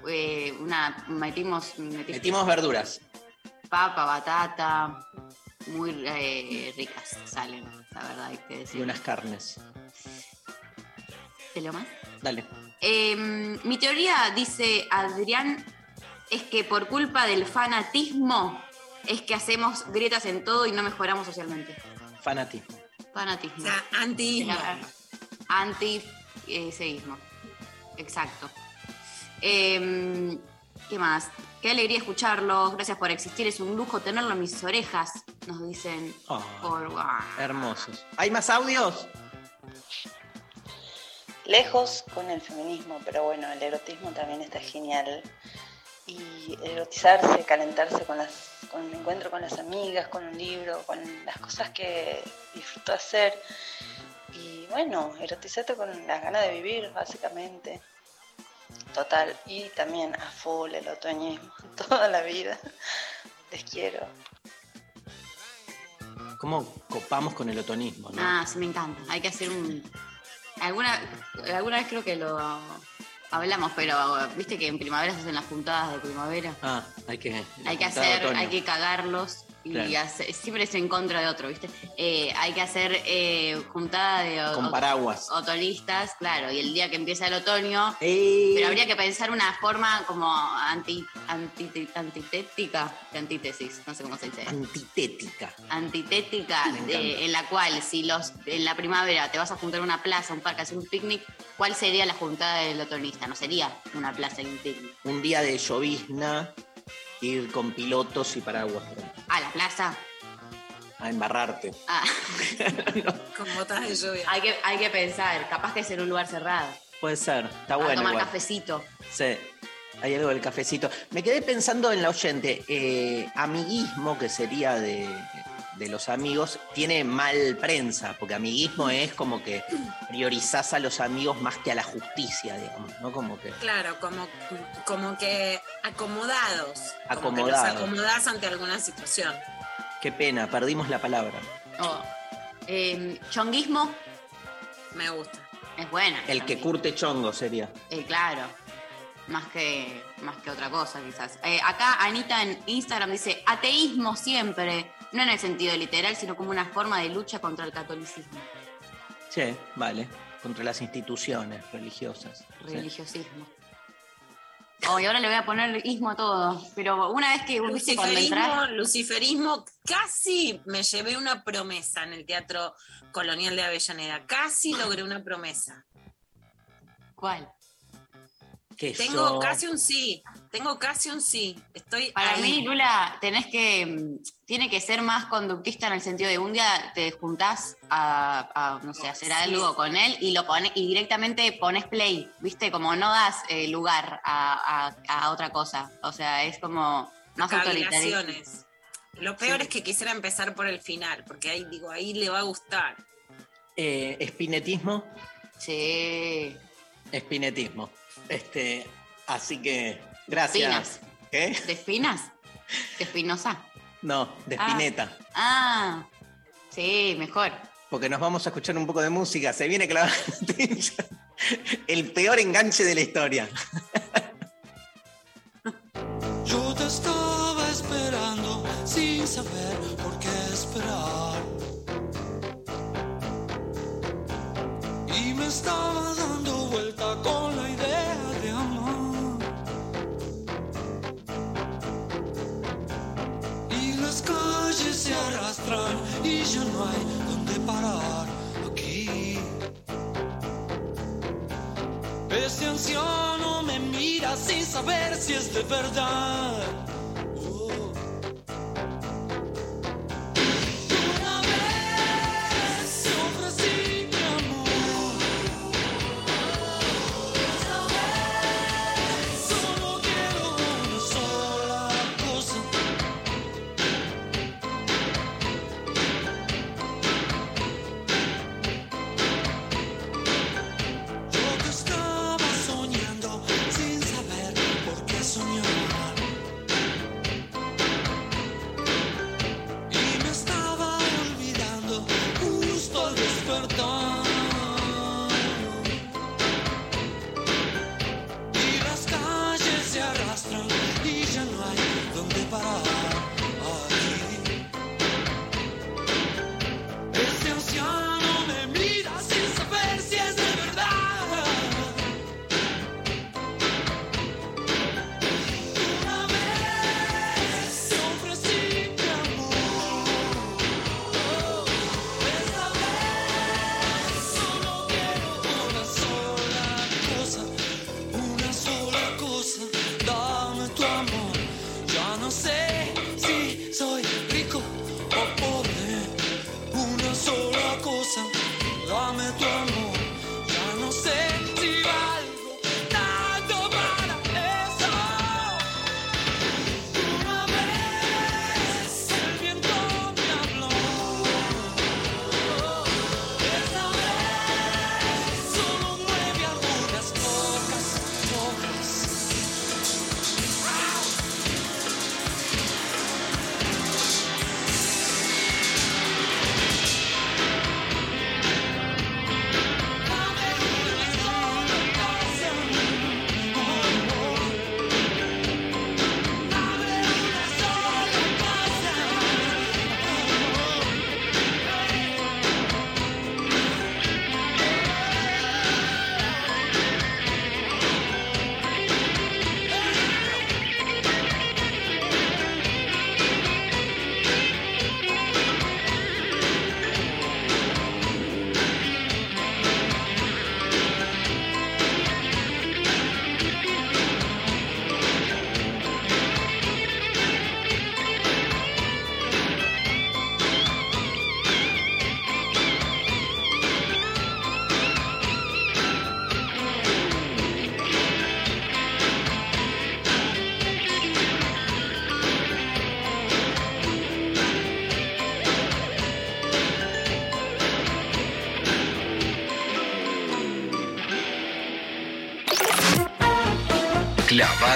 eh, una, metimos, metimos Metimos verduras. papa, batata. Muy eh, ricas salen, la verdad, hay que Y decir. unas carnes. ¿Te lo más? Dale. Eh, mi teoría, dice Adrián, es que por culpa del fanatismo es que hacemos grietas en todo y no mejoramos socialmente. Fanatismo. Fanatismo. O sea, antiismo. Anti-seísmo. Exacto. Eh, ¿Qué más? Qué alegría escucharlos. Gracias por existir. Es un lujo tenerlo en mis orejas. Nos dicen por. hermosos. ¿Hay más audios? Lejos con el feminismo, pero bueno, el erotismo también está genial. Y erotizarse, calentarse con, las, con el encuentro con las amigas, con un libro, con las cosas que disfruto hacer. Y bueno, erotizarte con las ganas de vivir, básicamente. Total. Y también a full el otoñismo, toda la vida. Les quiero. ¿Cómo copamos con el otonismo? ¿no? Ah, sí, me encanta. Hay que hacer un. Alguna, alguna vez creo que lo hablamos, pero viste que en primavera se hacen las puntadas de primavera. Ah, hay que. Hay que hacer, otoño. hay que cagarlos y Claro. siempre es en contra de otro, ¿viste? Eh, hay que hacer eh, juntada de Con paraguas. otolistas, claro, y el día que empieza el otoño, Eh, pero habría que pensar una forma como anti, anti- antitética, de antítesis, no sé cómo se dice. Antitética. Antitética, de- en la cual si los en la primavera te vas a juntar a una plaza, un parque, a hacer un picnic, ¿cuál sería la juntada del otonista? No sería una plaza y un picnic. Un día de llovizna, ir con pilotos y paraguas A la plaza. a embarrarte. Ah. Con botas de lluvia. Hay que, hay que pensar, capaz que es en un lugar cerrado. Puede ser, está a bueno. tomar igual. cafecito. Sí, hay algo del cafecito. Me quedé pensando en la oyente. eh, amiguismo, que sería de, de los amigos, tiene mal prensa, porque amiguismo es como que priorizás a los amigos más que a la justicia, digamos, ¿no? Como que. Claro, como, como que acomodados. Como que los Acomodados. acomodás ante alguna situación. Qué pena, perdimos la palabra. Oh. Eh, chonguismo Me gusta. es buena. El que curte chongo sería. Eh, claro. Más que, más que otra cosa, quizás. Eh, acá Anita en Instagram dice: ateísmo siempre. No en el sentido literal, sino como una forma de lucha contra el catolicismo. Sí, vale. Contra las instituciones religiosas. Sí. Religiosismo. Oh, y ahora le voy a poner ismo a todo. Pero una vez que Luciferismo, entras. luciferismo, casi me llevé una promesa en el Teatro Colonial de Avellaneda. Casi logré una promesa. ¿Cuál? Que Tengo yo- casi un sí. Tengo casi un sí. Estoy Para ahí. mí, Lula, tenés que. mm, Tiene que ser más conductista en el sentido de un día te juntás a, a, no sé, hacer Sí. algo con él y lo pone, y directamente pones play, ¿viste? Como no das eh, lugar a, a- a otra cosa. O sea, es como más autoritario. Lo peor Sí. es que quisiera empezar por el final, porque ahí digo, ahí le va a gustar. Eh, espinetismo. Sí. Espinetismo. Este, así que, gracias. Espinas. ¿Qué? ¿De espinas? ¿De espinosa? No, de Ah. espineta. Ah. Sí, mejor. Porque nos vamos a escuchar un poco de música. Se viene noticia. El peor enganche de la historia. Yo te estaba esperando sin saber por qué esperar. Y me estaba dando y ya no hay donde parar aquí. Ese anciano me mira sin saber si es de verdad.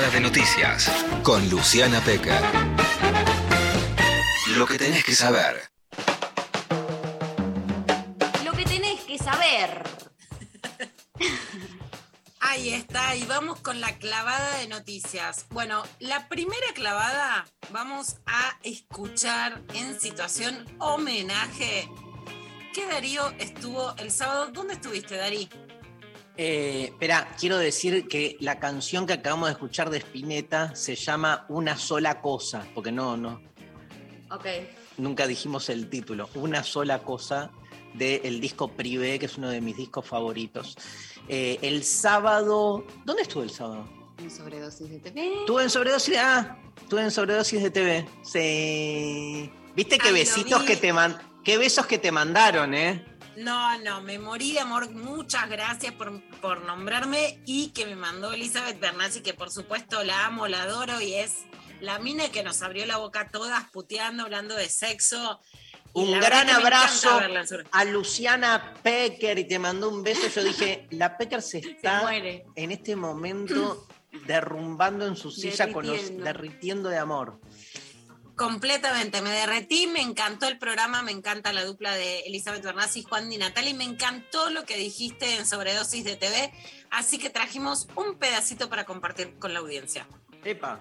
De noticias con Luciana Pecker. Lo que tenés que saber. Lo que tenés que saber. Ahí está, y vamos con la clavada de noticias. Bueno, la primera clavada vamos a escuchar en situación homenaje que Darío estuvo el sábado. ¿Dónde estuviste, Darí? Eh, espera, quiero decir que la canción que acabamos de escuchar de Spinetta se llama Una sola cosa, porque no, no, Ok. nunca dijimos el título. Una sola cosa del disco Privé, que es uno de mis discos favoritos. Eh, el sábado, ¿dónde estuve el sábado? En sobredosis de TV. Estuve en sobredosis de, ah, estuve en sobredosis de TV. Sí. ¿Viste qué Ay, besitos vi. que te man, qué besos que te mandaron, eh? No, no, me morí de amor. Muchas gracias por, por nombrarme y que me mandó Elizabeth Bernassi, que por supuesto la amo, la adoro y es la mina que nos abrió la boca todas puteando, hablando de sexo. Un gran abrazo a Luciana Pecker y te mandó un beso. Yo dije, la Pecker se está en este momento derrumbando en su silla, con los, derritiendo de amor. Completamente, me derretí, me encantó el programa, me encanta la dupla de Elizabeth Bernassi, Juan Di Natali, me encantó lo que dijiste en Sobredosis de TV, así que trajimos un pedacito para compartir con la audiencia. Epa.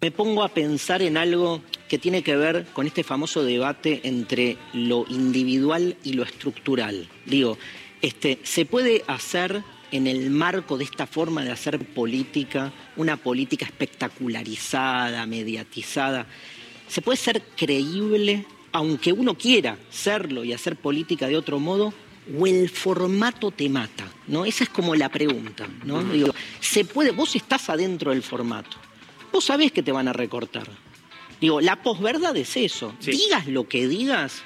Me pongo a pensar en algo que tiene que ver con este famoso debate entre lo individual y lo estructural. Digo, este, ¿se puede hacer en el marco de esta forma de hacer política, una política espectacularizada, mediatizada? ¿Se puede ser creíble, aunque uno quiera serlo y hacer política de otro modo? ¿O el formato te mata? ¿no? Esa es como la pregunta. ¿no? Digo, ¿se puede, vos estás adentro del formato vos sabés que te van a recortar. Digo, la posverdad es eso. Digas lo que digas.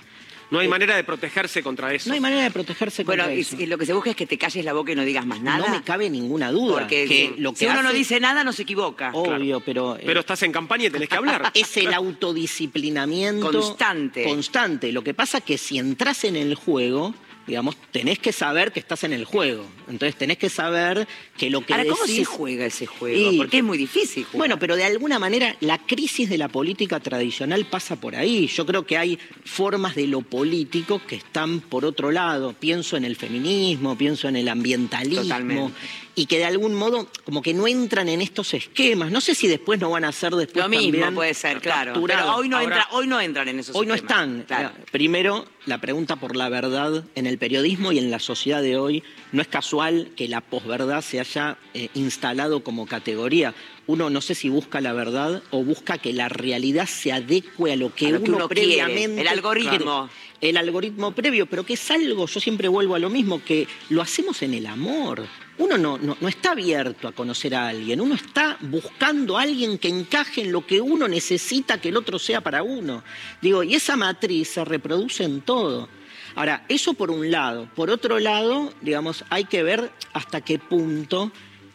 No hay manera de protegerse contra eso. No hay manera de protegerse Bueno, contra eso. y lo que se busca es que te calles la boca y no digas más nada. No me cabe ninguna duda. Porque que si, lo que si uno no dice nada, no se equivoca. Obvio, pero. eh, Pero estás en campaña y tenés que hablar. Es el autodisciplinamiento Constante. Constante. Lo que pasa es que si entras en el juego, digamos, tenés que saber que estás en el juego. Entonces tenés que saber que lo que Ahora, ¿cómo se juega ese juego? Y- Porque es muy difícil jugar. Bueno, pero de alguna manera la crisis de la política tradicional pasa por ahí. Yo creo que hay formas de lo político que están por otro lado. Pienso en el feminismo, pienso en el ambientalismo. Totalmente. Y que de algún modo como que no entran en estos esquemas. No sé si después no van a ser después Lo mismo también puede ser, claro. Pero hoy no, Ahora- entra, hoy no entran en esos Hoy no esquemas. están. Claro. Eh, Primero, la pregunta por la verdad en el periodismo y en la sociedad de hoy. No es casual que la posverdad se haya eh, instalado como categoría. Uno no sé si busca la verdad o busca que la realidad se adecue a lo que, A lo que uno, uno quiere, previamente el algoritmo. El algoritmo previo, pero que es algo, yo siempre vuelvo a lo mismo, que lo hacemos en el amor. Uno no, no, no está abierto a conocer a alguien, uno está buscando a alguien que encaje en lo que uno necesita que el otro sea para uno. Digo, y esa matriz se reproduce en todo. Ahora, eso por un lado. Por otro lado, digamos, hay que ver hasta qué punto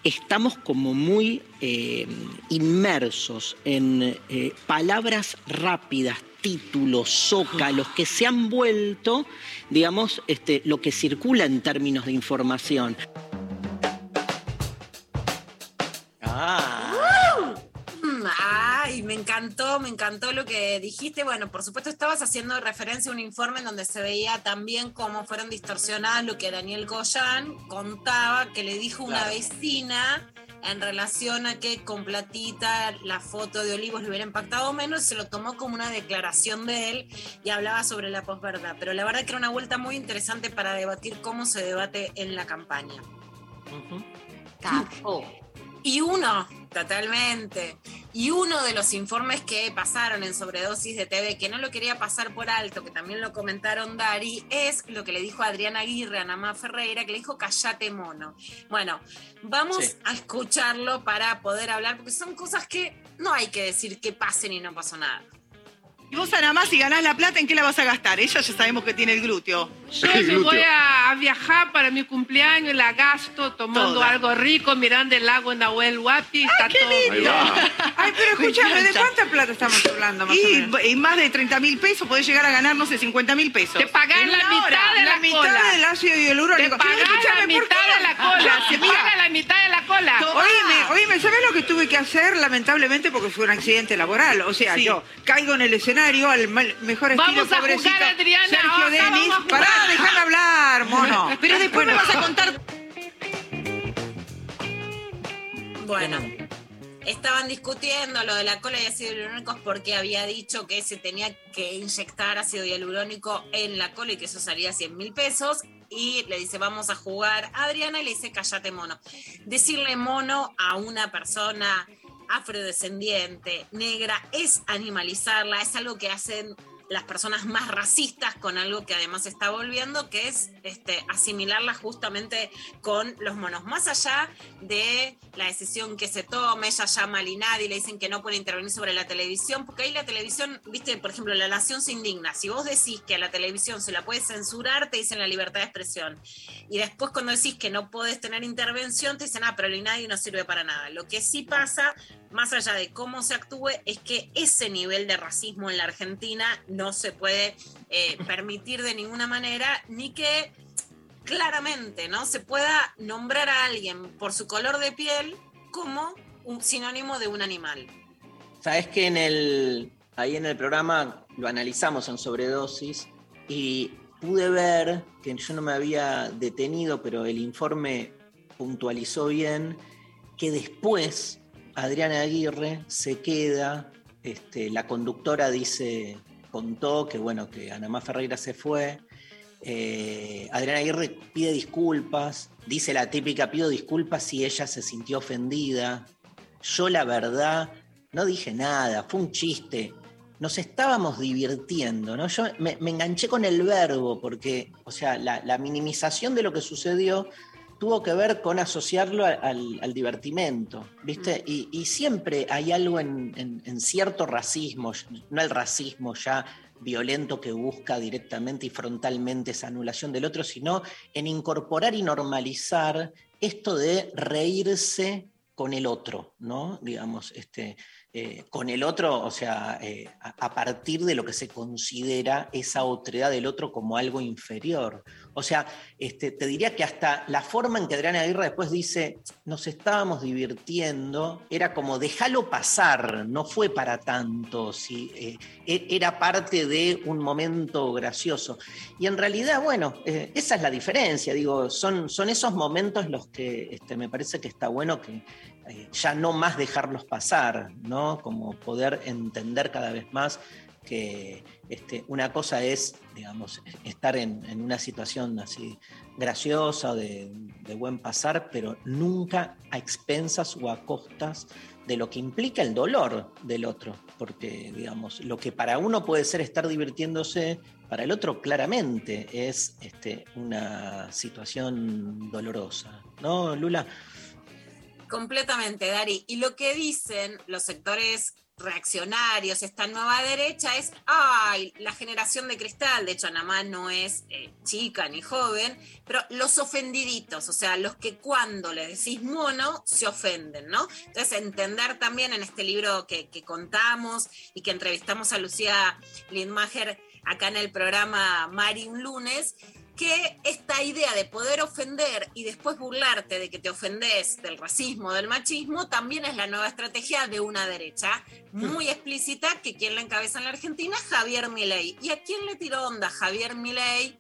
estamos como muy eh, inmersos en eh, palabras rápidas, títulos, zócalos, que se han vuelto, digamos, este, lo que circula en términos de información. Mm, Ay, me encantó, me encantó lo que dijiste. Bueno, por supuesto estabas haciendo referencia a un informe en donde se veía también cómo fueron distorsionadas lo que Daniel Goyan contaba que le dijo una vecina en relación a que con platita la foto de Olivos le hubiera impactado menos, se lo tomó como una declaración de él y hablaba sobre la posverdad. Pero la verdad que era una vuelta muy interesante para debatir cómo se debate en la campaña. Y uno, totalmente. Y uno de los informes que pasaron en Sobredosis de TV, que no lo quería pasar por alto, que también lo comentaron Dari, es lo que le dijo Adriana Aguirre a Namá Ferreira, que le dijo callate mono. Bueno, vamos Sí. a escucharlo para poder hablar, porque son cosas que no hay que decir que pasen y no pasó nada. Y vos, nada más, si ganás la plata, ¿en qué la vas a gastar? Ella ya sabemos que tiene el glúteo. Yo si voy a, a viajar para mi cumpleaños, la gasto tomando Toda. algo rico, mirando el lago en Nahuel Huapi, está todo bien. Ay, pero escúchame, ¿de cuánta plata estamos hablando más y, y más de 30 mil pesos, podés llegar a ganar, no sé, 50 mil pesos. Te pagás la mitad hora. de la mitad cola. del ácido hialurónico. Te pagás Escúchame, la ¿por mitad qué de la cola, se paga la mitad de la cola. Oíme, oíme, ¿sabés lo que tuve que hacer? Lamentablemente porque fue un accidente laboral. O sea, Sí. yo caigo en el escenario al mal- mejor estilo Vamos a pobrecito. jugar, Adriana, Sergio ahora Denis. vamos a jugar. Pará, déjame hablar, mono. Pero después me vas a contar Bueno, estaban discutiendo lo de la cola y ácido hialurónico porque había dicho que se tenía que inyectar ácido hialurónico en la cola y que eso salía 100 mil pesos. Y le dice, vamos a jugar a Adriana y le dice, cállate mono. Decirle mono a una persona afrodescendiente, negra, es animalizarla, es algo que hacen las personas más racistas con algo que además está volviendo, que es este, asimilarla justamente con los monos. Más allá de la decisión que se tome, ella llama al INADI y le dicen que no puede intervenir sobre la televisión, porque ahí la televisión, viste, por ejemplo, la nación se indigna. Si vos decís que a la televisión se la puede censurar, te dicen la libertad de expresión. Y después cuando decís que no podés tener intervención, te dicen, ah, pero el INADI no sirve para nada. Lo que sí pasa, más allá de cómo se actúe, es que ese nivel de racismo en la Argentina no se puede eh, permitir de ninguna manera, ni que claramente no se pueda nombrar a alguien por su color de piel como un sinónimo de un animal. Sabes que en el, ahí en el programa lo analizamos en sobredosis y pude ver que yo no me había detenido, pero el informe puntualizó bien que después Adriana Aguirre se queda, este, la conductora dice, contó que bueno, que Ana Má Ferreira se fue. eh, Adriana Aguirre pide disculpas, dice la típica, pido disculpas si ella se sintió ofendida. Yo la verdad no dije nada, fue un chiste. Nos estábamos divirtiendo, ¿no? Yo me, enganché con el verbo porque, o sea, la minimización de lo que sucedió tuvo que ver con asociarlo al, al divertimento, ¿viste? Y, y siempre hay algo en, en- en cierto racismo, no el racismo ya violento que busca directamente y frontalmente esa anulación del otro, sino en incorporar y normalizar esto de reírse con el otro, ¿no? Digamos, este, eh, con el otro, o sea, eh, a, a partir de lo que se considera esa otredad del otro como algo inferior. O sea, este, te diría que hasta la forma en que Adriana Aguirre después dice, nos estábamos divirtiendo, era como, déjalo pasar, no fue para tanto, si, eh, e- era parte de un momento gracioso. Y en realidad, bueno, eh, esa es la diferencia, digo, son, son esos momentos los que este, me parece que está bueno que eh, ya no más dejarlos pasar, ¿no? Como poder entender cada vez más que este, una cosa es, digamos, estar en, una situación así graciosa, de, de buen pasar, pero nunca a expensas o a costas de lo que implica el dolor del otro, porque, digamos, lo que para uno puede ser estar divirtiéndose, para el otro claramente es este, una situación dolorosa, ¿no, Lula? Completamente, Dari. Y lo que dicen los sectores reaccionarios, esta nueva derecha, es, ay, la generación de cristal, de hecho Anamá no es eh, chica ni joven, pero los ofendiditos, o sea, los que cuando le decís mono se ofenden, ¿no? Entonces, entender también en este libro que, que contamos y que entrevistamos a Lucía Lindmacher acá en el programa Mari un lunes, que esta idea de poder ofender y después burlarte de que te ofendes del racismo, del machismo, también es la nueva estrategia de una derecha muy explícita que quien la encabeza en la Argentina, Javier Milei. ¿Y a quién le tiró onda Javier Milei?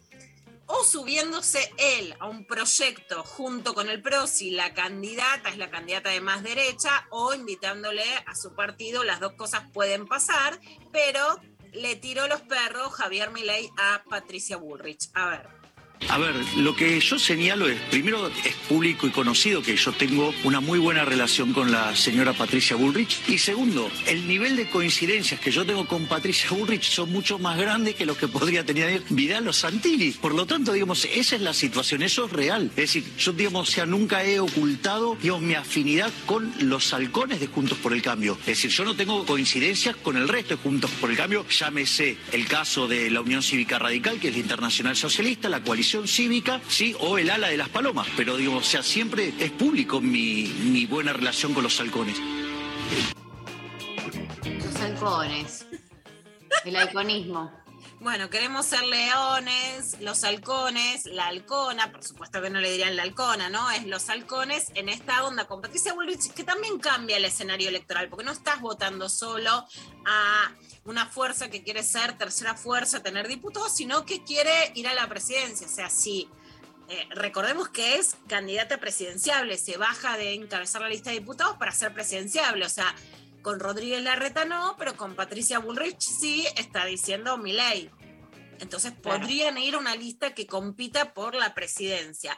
O subiéndose él a un proyecto junto con el PRO, si la candidata es la candidata de más derecha, o invitándole a su partido, las dos cosas pueden pasar, pero le tiró los perros Javier Milei a Patricia Bullrich. A ver. A ver, lo que yo señalo es, primero es público y conocido que yo tengo una muy buena relación con la señora Patricia Bullrich. Y segundo, el nivel de coincidencias que yo tengo con Patricia Bullrich son mucho más grandes que los que podría tener Vidal o Santilli. Por lo tanto, digamos, esa es la situación, eso es real. Es decir, yo, digamos, o nunca he ocultado, digamos, mi afinidad con los halcones de Juntos por el Cambio. Es decir, yo no tengo coincidencias con el resto de Juntos por el Cambio. Llámese el caso de la Unión Cívica Radical, que es la Internacional Socialista, la coalición cívica, sí, o el ala de las palomas. Pero digo, o sea, siempre es público mi, mi buena relación con los halcones. Los halcones. El halconismo. Bueno, queremos ser leones, los halcones, la halcona, por supuesto que no le dirían la halcona, ¿no? Es los halcones en esta onda con Patricia Bullrich, que también cambia el escenario electoral, porque no estás votando solo a una fuerza que quiere ser tercera fuerza, tener diputados, sino que quiere ir a la presidencia. O sea, sí. eh, recordemos que es candidata presidenciable, se baja de encabezar la lista de diputados para ser presidenciable. O sea, con Rodríguez Larreta no, pero con Patricia Bullrich sí está diciendo mi ley. Entonces podrían ir a una lista que compita por la presidencia.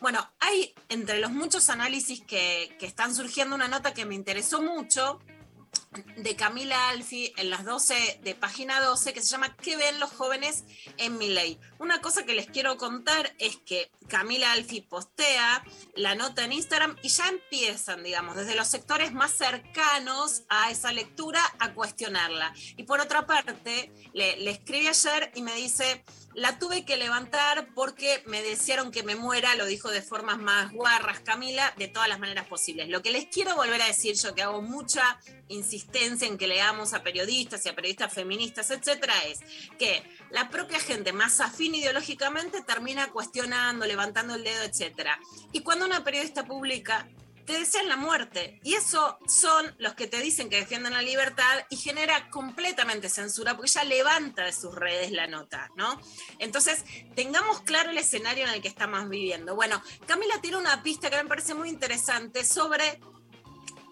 Bueno, hay entre los muchos análisis que, que están surgiendo una nota que me interesó mucho de Camila Alfi en las 12 de página 12 que se llama ¿Qué ven los jóvenes en mi ley? Una cosa que les quiero contar es que Camila Alfi postea la nota en Instagram y ya empiezan, digamos, desde los sectores más cercanos a esa lectura a cuestionarla. Y por otra parte, le, le escribí ayer y me dice, la tuve que levantar porque me desearon que me muera, lo dijo de formas más guarras Camila, de todas las maneras posibles. Lo que les quiero volver a decir yo, que hago mucha insistencia en que leamos a periodistas y a periodistas feministas, etcétera, es que la propia gente más afín ideológicamente termina cuestionando, levantando el dedo, etcétera. Y cuando una periodista publica te desean la muerte. Y eso son los que te dicen que defienden la libertad y genera completamente censura porque ella levanta de sus redes la nota, ¿no? Entonces, tengamos claro el escenario en el que estamos viviendo. Bueno, Camila tiene una pista que me parece muy interesante sobre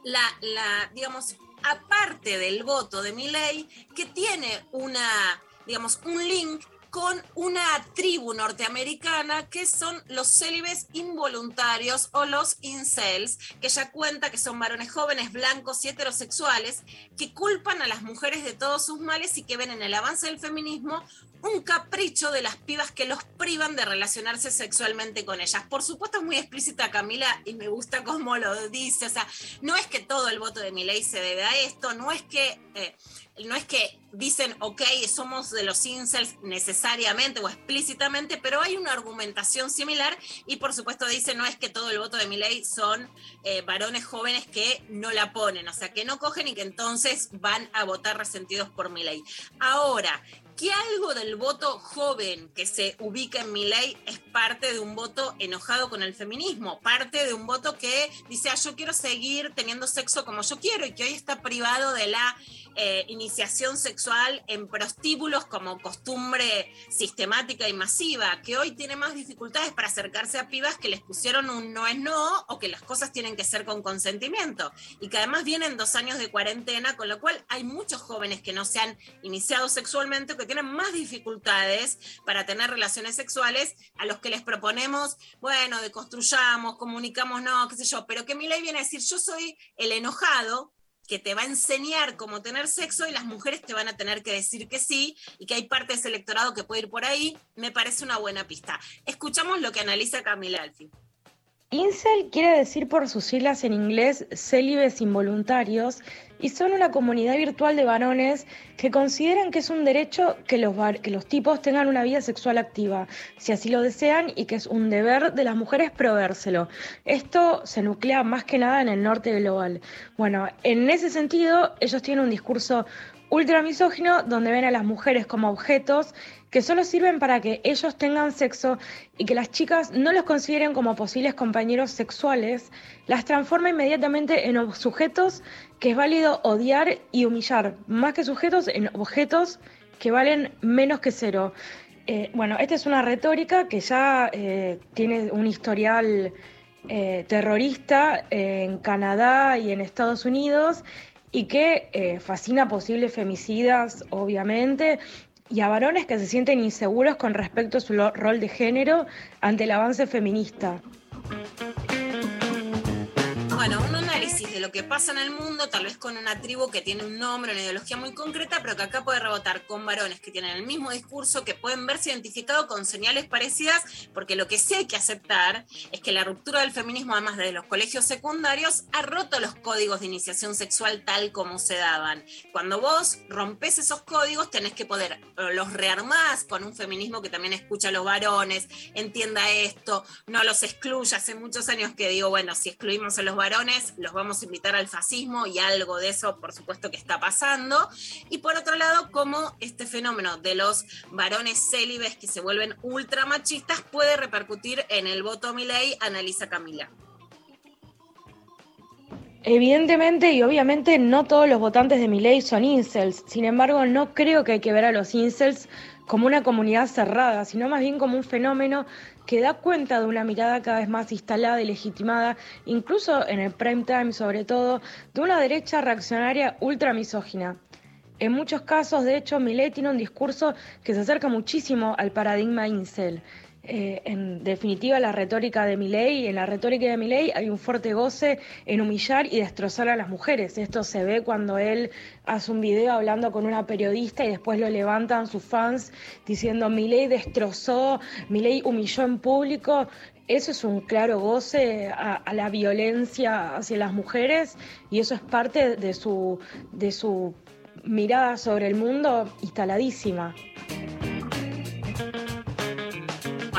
la, la digamos, aparte del voto de Milei, que tiene una, digamos, un link con una tribu norteamericana que son los célibes involuntarios o los incels, que ella cuenta que son varones jóvenes, blancos y heterosexuales, que culpan a las mujeres de todos sus males y que ven en el avance del feminismo un capricho de las pibas que los privan de relacionarse sexualmente con ellas. Por supuesto es muy explícita Camila y me gusta cómo lo dice, o sea, no es que todo el voto de mi ley se debe a esto, no es que... eh, no es que dicen, ok, somos de los incels necesariamente o explícitamente, pero hay una argumentación similar y por supuesto dice, no es que todo el voto de mi ley son eh, varones jóvenes que no la ponen, o sea, que no cogen y que entonces van a votar resentidos por mi ley. Ahora, que algo del voto joven que se ubica en mi ley es parte de un voto enojado con el feminismo, parte de un voto que dice, ah, yo quiero seguir teniendo sexo como yo quiero y que hoy está privado de la eh, iniciación sexual en prostíbulos como costumbre sistemática y masiva, que hoy tiene más dificultades para acercarse a pibas que les pusieron un no es no o que las cosas tienen que ser con consentimiento. Y que además vienen dos años de cuarentena, con lo cual hay muchos jóvenes que no se han iniciado sexualmente que tienen más dificultades para tener relaciones sexuales a los que les proponemos, bueno, deconstruyamos, comunicamos, no, qué sé yo, pero que mi ley viene a decir, yo soy el enojado que te va a enseñar cómo tener sexo y las mujeres te van a tener que decir que sí y que hay parte de ese electorado que puede ir por ahí, me parece una buena pista. Escuchamos lo que analiza Camila Alfi. Incel quiere decir por sus siglas en inglés célibes involuntarios y son una comunidad virtual de varones que consideran que es un derecho que los, que los tipos tengan una vida sexual activa, si así lo desean, y que es un deber de las mujeres proveérselo. Esto se nuclea más que nada en el norte global. Bueno, en ese sentido, ellos tienen un discurso ultra misógino donde ven a las mujeres como objetos que solo sirven para que ellos tengan sexo y que las chicas no los consideren como posibles compañeros sexuales, las transforma inmediatamente en sujetos que es válido odiar y humillar, más que sujetos en objetos que valen menos que cero. Eh, bueno, esta es una retórica que ya eh, tiene un historial eh, terrorista en Canadá y en Estados Unidos y que eh, fascina posibles femicidas, obviamente, y a varones que se sienten inseguros con respecto a su rol de género ante el avance feminista. Bueno, un análisis de lo que pasa en el mundo, tal vez con una tribu que tiene un nombre, una ideología muy concreta, pero que acá puede rebotar con varones que tienen el mismo discurso, que pueden verse identificados con señales parecidas, porque lo que sí hay que aceptar es que la ruptura del feminismo, además de los colegios secundarios, ha roto los códigos de iniciación sexual tal como se daban. Cuando vos rompes esos códigos, tenés que poder, los rearmás con un feminismo que también escucha a los varones, entienda esto, no los excluya. Hace muchos años que digo, bueno, si excluimos a los varones, los vamos a invitar al fascismo y algo de eso, por supuesto, que está pasando. Y por otro lado, cómo este fenómeno de los varones célibes que se vuelven ultramachistas puede repercutir en el voto Milei, analiza Camila. Evidentemente y obviamente no todos los votantes de mi ley son incels, sin embargo no creo que hay que ver a los incels como una comunidad cerrada, sino más bien como un fenómeno que da cuenta de una mirada cada vez más instalada y legitimada, incluso en el prime time sobre todo, de una derecha reaccionaria ultra misógina. En muchos casos, de hecho, Milei tiene un discurso que se acerca muchísimo al paradigma incel. Eh, en definitiva, la retórica de Milei, en la retórica de Milei hay un fuerte goce en humillar y destrozar a las mujeres. Esto se ve cuando él hace un video hablando con una periodista y después lo levantan sus fans diciendo Milei destrozó, Milei humilló en público. Eso es un claro goce a, a la violencia hacia las mujeres y eso es parte de su, de su mirada sobre el mundo instaladísima.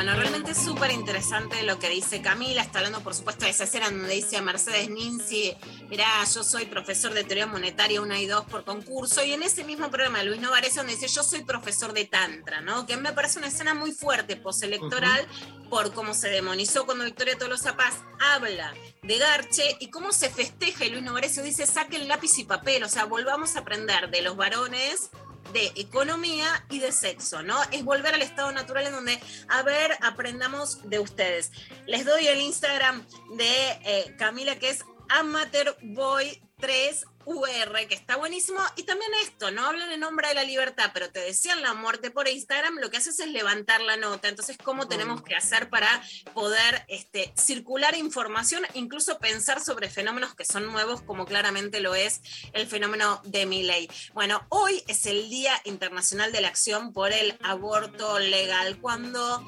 Bueno, realmente es súper interesante lo que dice Camila. Está hablando, por supuesto, de esa escena donde dice a Mercedes Ninzi, mirá, yo soy profesor de teoría monetaria 1 y 2 por concurso. Y en ese mismo programa, Luis Novarese, donde dice, yo soy profesor de Tantra, ¿no? Que me parece una escena muy fuerte postelectoral por cómo se demonizó cuando Victoria Tolosa Paz habla de Garche y cómo se festeja. Y Luis Novarese dice, saquen lápiz y papel, o sea, volvamos a aprender de los varones de economía y de sexo, ¿no? Es volver al estado natural en donde, a ver, aprendamos de ustedes. Les doy el Instagram de eh, Camila, que es amateurboy3ur, que está buenísimo. Y también esto, no hablan en nombre de la libertad, pero te decían la muerte por Instagram, lo que haces es levantar la nota. Entonces, ¿cómo tenemos que hacer para poder este, circular información, incluso pensar sobre fenómenos que son nuevos, como claramente lo es el fenómeno de Milley? Bueno, hoy es el Día Internacional de la Acción por el Aborto Legal, cuando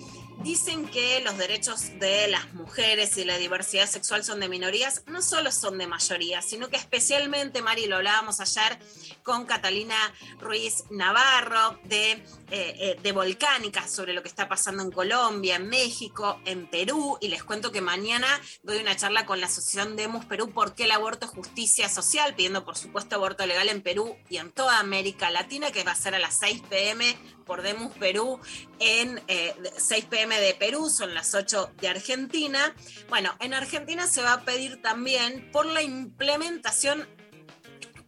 dicen que los derechos de las mujeres y la diversidad sexual son de minorías, no solo son de mayoría, sino que especialmente, Mari, lo hablábamos ayer con Catalina Ruiz Navarro de, eh, eh, de Volcánica sobre lo que está pasando en Colombia, en México, en Perú, y les cuento que mañana doy una charla con la Asociación Demos Perú, ¿por qué el aborto es justicia social? Pidiendo, por supuesto, aborto legal en Perú y en toda América Latina, que va a ser a las 6 pm por Demus Perú en eh, 6 pm de Perú, son las 8 de Argentina. Bueno, en Argentina se va a pedir también por la implementación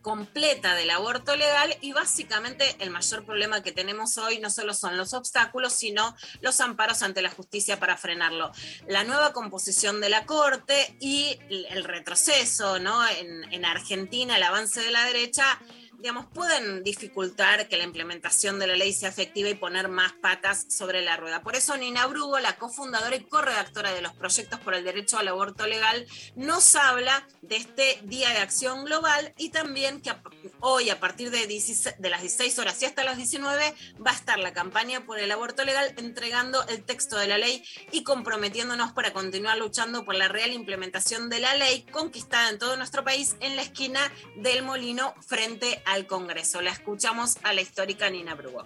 completa del aborto legal y básicamente el mayor problema que tenemos hoy no solo son los obstáculos, sino los amparos ante la justicia para frenarlo. La nueva composición de la Corte y el retroceso ¿no? en, en Argentina, el avance de la derecha, digamos, pueden dificultar que la implementación de la ley sea efectiva y poner más patas sobre la rueda. Por eso Nina Brugo, la cofundadora y corredactora de los proyectos por el derecho al aborto legal, nos habla de este Día de Acción Global y también que hoy a partir de, 16, de las 16 horas y hasta las 19 va a estar la campaña por el aborto legal entregando el texto de la ley y comprometiéndonos para continuar luchando por la real implementación de la ley conquistada en todo nuestro país en la esquina del molino frente al Congreso. La escuchamos a la histórica Nina Brugo.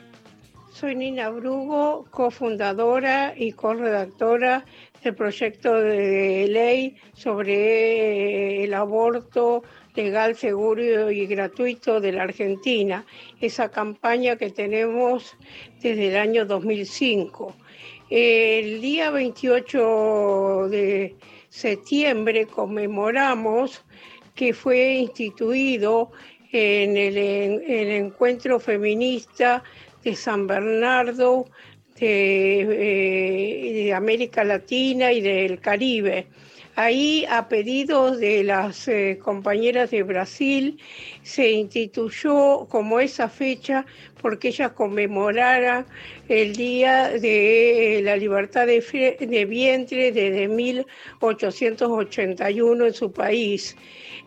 Soy Nina Brugo, cofundadora y corredactora del proyecto de ley sobre el aborto legal, seguro y gratuito de la Argentina, esa campaña que tenemos desde el año 2005. El día 28 de septiembre conmemoramos que fue instituido en el, en el encuentro feminista de San Bernardo, de, eh, de, América Latina y del Caribe. Ahí, a pedido de las eh, compañeras de Brasil, se instituyó como esa fecha porque ellas conmemoraran el Día de la Libertad de, de Vientre desde 1881 en su país.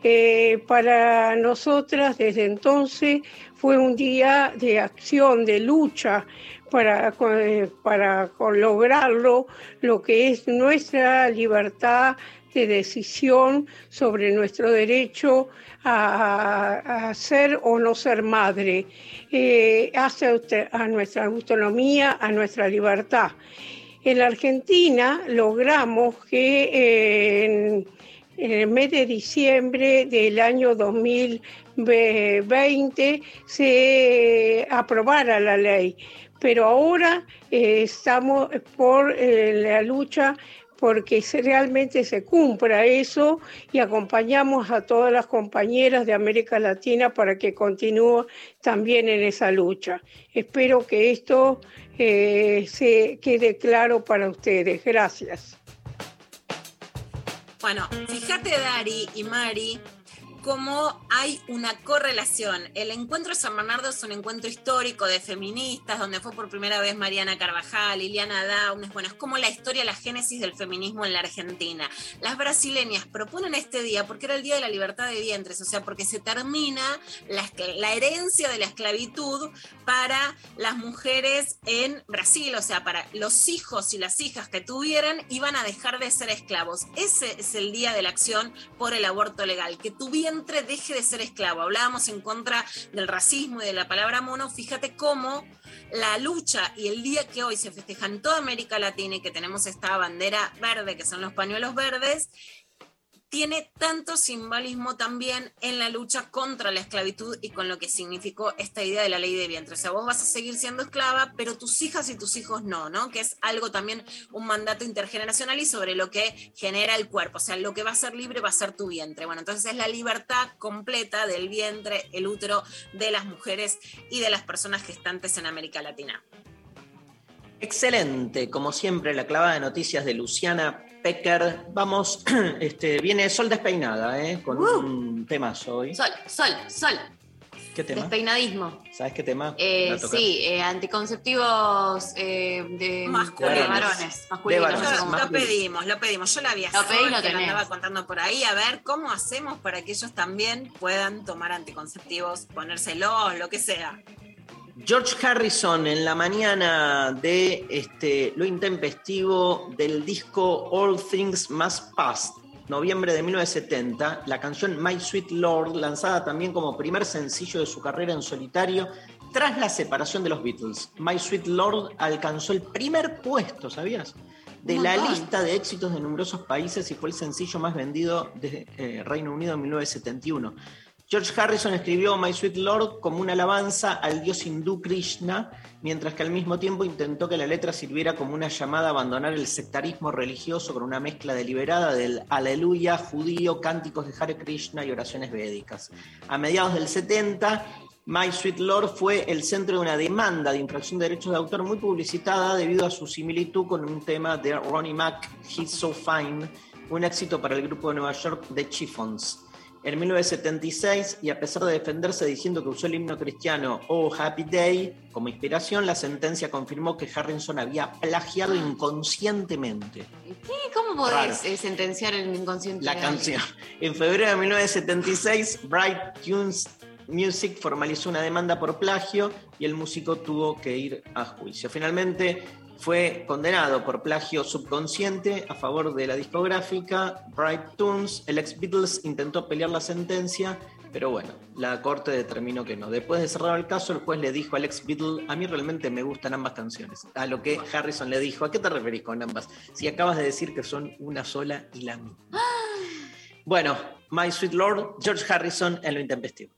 Eh, para nosotras desde entonces fue un día de acción, de lucha para, para lograrlo, lo que es nuestra libertad de decisión sobre nuestro derecho a, ser o no ser madre, eh, hace a nuestra autonomía, a nuestra libertad. En la Argentina logramos que eh, en, en el mes de diciembre del año 2020 se aprobara la ley, pero ahora eh, estamos por eh, la lucha porque realmente se cumpla eso y acompañamos a todas las compañeras de América Latina para que continúen también en esa lucha. Espero que esto eh, se quede claro para ustedes. Gracias. Bueno, fíjate Dari y Mari cómo hay una correlación. El encuentro de San Bernardo es un encuentro histórico de feministas, donde fue por primera vez Mariana Carvajal, Liliana Downes. Bueno, es como la historia, la génesis del feminismo en la Argentina. Las brasileñas proponen este día porque era el Día de la Libertad de Vientres, o sea, porque se termina la, la herencia de la esclavitud para las mujeres en Brasil, o sea, para los hijos y las hijas que tuvieran iban a dejar de ser esclavos. Ese es el Día de la Acción por el Aborto Legal, que tu deje de ser esclavo. Hablábamos en contra del racismo y de la palabra mono. Fíjate cómo la lucha y el día que hoy se festeja en toda América Latina y que tenemos esta bandera verde, que son los pañuelos verdes, tiene tanto simbolismo también en la lucha contra la esclavitud y con lo que significó esta idea de la ley de vientre. O sea, vos vas a seguir siendo esclava, pero tus hijas y tus hijos no, ¿no? Que es algo también, un mandato intergeneracional y sobre lo que genera el cuerpo. O sea, lo que va a ser libre va a ser tu vientre. Bueno, entonces es la libertad completa del vientre, el útero de las mujeres y de las personas gestantes en América Latina. Excelente, como siempre, la clavada de noticias de Luciana Pecker. Vamos, este, viene Sol despeinada, ¿eh? con un temazo hoy. Sol, sol, sol. ¿Qué tema? Despeinadismo. ¿Sabes qué tema? Eh, sí, eh, anticonceptivos eh, de Masculinos. de varones. Masculinos, De varones. Lo pedimos, lo pedimos. Yo la había Lo pedí, lo que lo tenés. andaba contando por ahí. A ver cómo hacemos para que ellos también puedan tomar anticonceptivos, ponérselos, lo que sea. George Harrison en la mañana de este, lo intempestivo del disco All Things Must Pass, noviembre de 1970, la canción My Sweet Lord, lanzada también como primer sencillo de su carrera en solitario tras la separación de los Beatles. My Sweet Lord alcanzó el primer puesto, ¿sabías? De la lista de éxitos de numerosos países y fue el sencillo más vendido de eh, Reino Unido en 1971. George Harrison escribió My Sweet Lord como una alabanza al dios hindú Krishna, mientras que al mismo tiempo intentó que la letra sirviera como una llamada a abandonar el sectarismo religioso con una mezcla deliberada del aleluya judío, cánticos de Hare Krishna y oraciones védicas. A mediados del 70, My Sweet Lord fue el centro de una demanda de infracción de derechos de autor muy publicitada debido a su similitud con un tema de Ronnie Mac, He's So Fine, un éxito para el grupo de Nueva York The Chiffons. En 1976, y a pesar de defenderse diciendo que usó el himno cristiano Oh Happy Day como inspiración, la sentencia confirmó que Harrison había plagiado inconscientemente ¿Qué? ¿Cómo podés eh, sentenciar el inconsciente? la canción. En febrero de 1976, Bright Tunes Music formalizó una demanda por plagio y el músico tuvo que ir a juicio. Finalmente fue condenado por plagio subconsciente a favor de la discográfica Bright Tunes. El ex Beatles intentó pelear la sentencia, pero bueno, la corte determinó que no. Después de cerrar el caso, el juez le dijo al ex Beatle, a mí realmente me gustan ambas canciones. A lo que Harrison le dijo, ¿a qué te referís con ambas? Si acabas de decir que son una sola y la misma. Bueno, My Sweet Lord, George Harrison en lo intempestivo.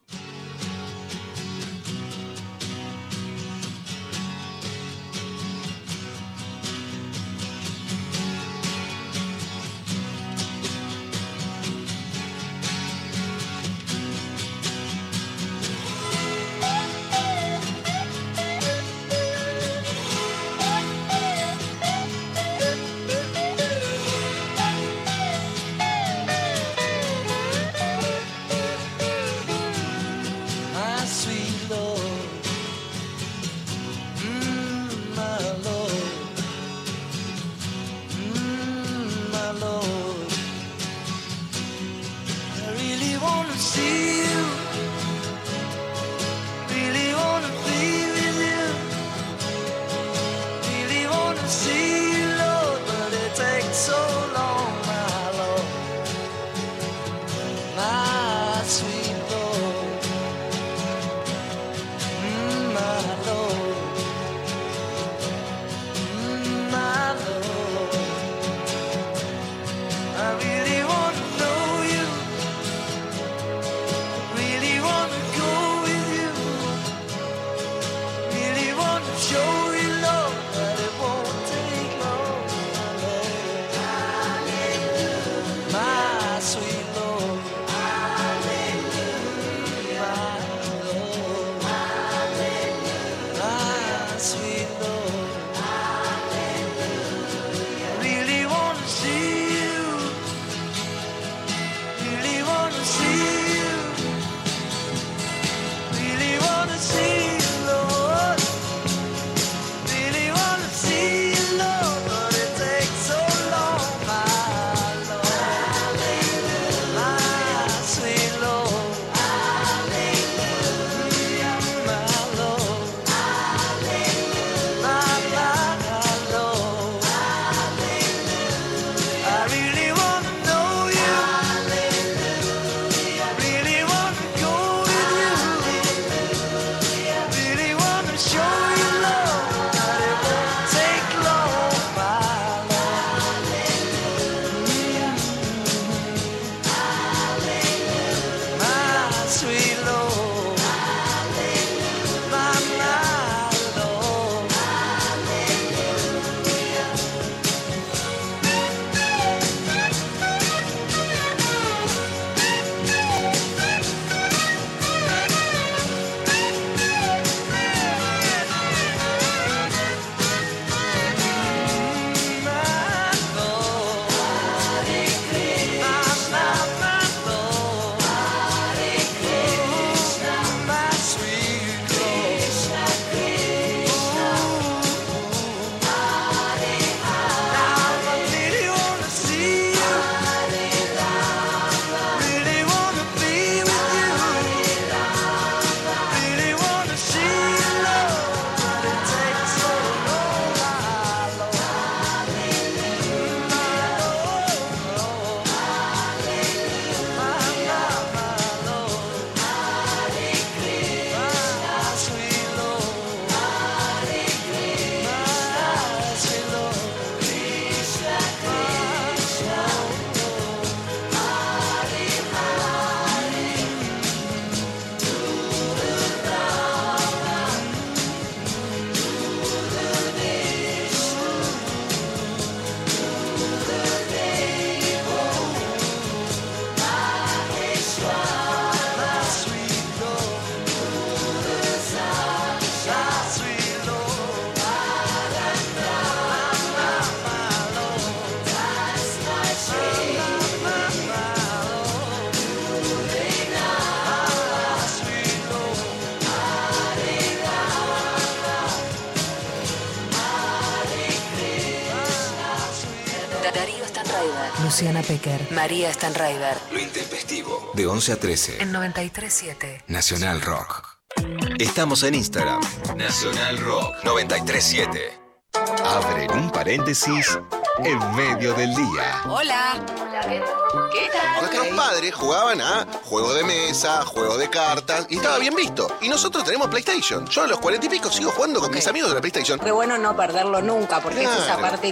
Pecker. María Stanraiver. Lo intempestivo. De 11 a 13. En 93.7. Nacional Rock. Estamos en Instagram. Nacional Rock 937. Abre un paréntesis en medio del día. Hola. ¿Qué tal? Nuestros padres jugaban a juego de mesa, juego de cartas, y estaba bien visto. Y nosotros tenemos PlayStation. Yo a los cuarenta y pico sigo jugando con mis amigos de la PlayStation. Qué bueno no perderlo nunca, porque es esa parte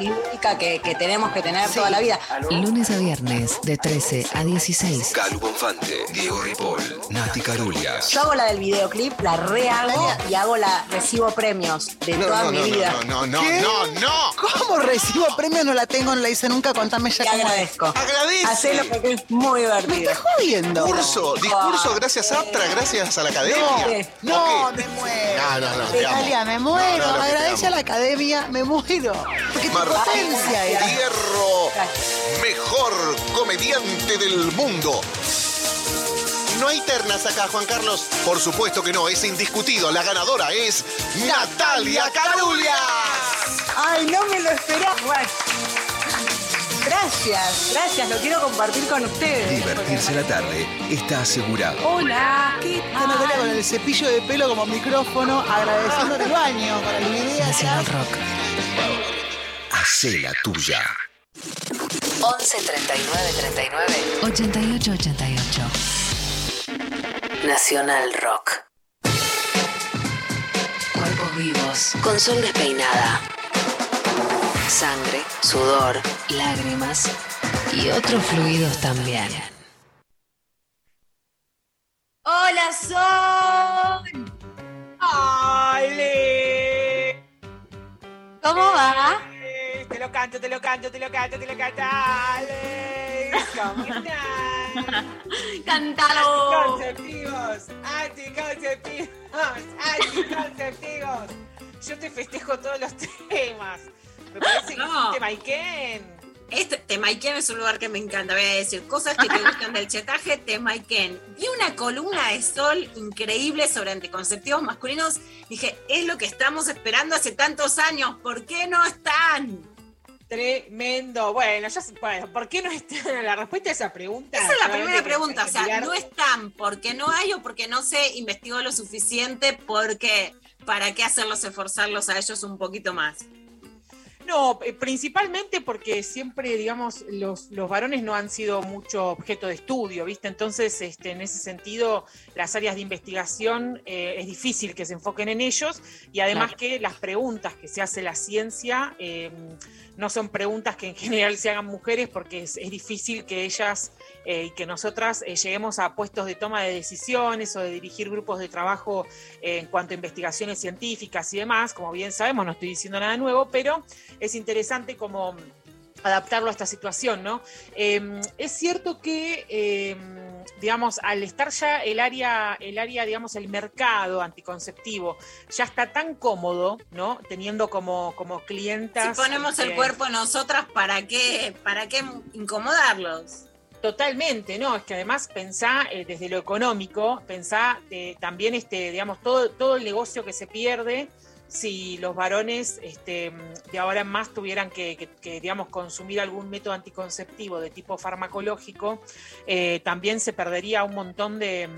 que, que tenemos que tener toda la vida. Lunes a viernes, de 13 a 16. Calu Bonfante, Diego Ripoll, Nati Carulias. Yo hago la del videoclip, la rehago y hago la recibo premios de No, toda no, mi no, vida. no, no, no, ¿Qué? no, no. ¿Cómo recibo premios? No la tengo, no la hice nunca. Contame ya Te agradezco. Agradece. Hacelo porque es muy Me divertido. estás jodiendo. Discurso, discurso gracias a Aptra, gracias a la academia. No, me muero. No, no, no, te. Italia, me muero. No, no, no, que te Agradece a la academia, me muero. Porque tu Martín era. Hierro, mejor comediante del mundo. No hay ternas acá, Juan Carlos. Por supuesto que no, es indiscutido. La ganadora es Natalia Carulias. Ay, no me lo esperaba. Gracias, gracias, lo quiero compartir con ustedes. Divertirse la tarde está asegurado. Hola. ¿Qué tal, Natalia, con el cepillo de pelo como micrófono, agradeciendo el baño para idea. Nacional Rock. Hacé la tuya. 11 39 39 88 88. Nacional Rock. Cuerpos vivos. Con sol despeinada. Sangre, sudor, lágrimas y otros fluidos también. Hola, Sol. ¡Ale! ¿Cómo va? Te lo canto, te lo canto, te lo canto, te lo canto. ¡Ale! ¿Cómo estás? Cántalo. Anticonceptivos, anticonceptivos, anticonceptivos. Yo te festejo todos los temas. Me parece que No. hiciste Maiken. Este Temaiken es un lugar que me encanta. Voy a decir cosas que te gustan del chetaje. Temaiken. Vi una columna de sol increíble sobre anticonceptivos masculinos. Dije, es lo que estamos esperando hace tantos años. ¿Por qué no están? Tremendo. Bueno, ya bueno, ¿por qué no está la respuesta a esa pregunta? Esa es la primera pregunta. O sea, no están porque no hay o porque no se investigó lo suficiente. Porque ¿para qué hacerlos esforzarlos a ellos un poquito más? No, eh, principalmente porque siempre, digamos, los, los varones no han sido mucho objeto de estudio, ¿viste? Entonces, este, en ese sentido, las áreas de investigación eh, es difícil que se enfoquen en ellos y además que las preguntas que se hace la ciencia eh, no son preguntas que en general se hagan mujeres porque es, difícil que ellas eh, y que nosotras eh, lleguemos a puestos de toma de decisiones o de dirigir grupos de trabajo eh, en cuanto a investigaciones científicas y demás. Como bien sabemos, no estoy diciendo nada nuevo, pero es interesante como adaptarlo a esta situación, ¿no? Eh, es cierto que, eh, digamos, al estar ya el área, el área, digamos, el mercado anticonceptivo ya está tan cómodo, ¿no? Teniendo como, como clientas. Si ponemos el este, cuerpo nosotras, ¿para qué, para qué incomodarlos? Totalmente, ¿no? Es que además pensá eh, desde lo económico, pensá eh, también este, digamos, todo, todo el negocio que se pierde si los varones este, de ahora en más tuvieran que, que- que, digamos, consumir algún método anticonceptivo de tipo farmacológico, eh, también se perdería un montón de,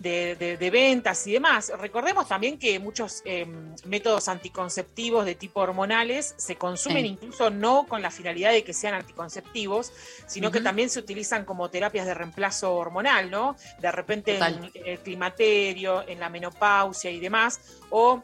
de- de- de ventas y demás. Recordemos también que muchos eh, métodos anticonceptivos de tipo hormonales se consumen Sí. incluso no con la finalidad de que sean anticonceptivos, sino que también se utilizan como terapias de reemplazo hormonal, ¿no? De repente en el climaterio, en la menopausia y demás, o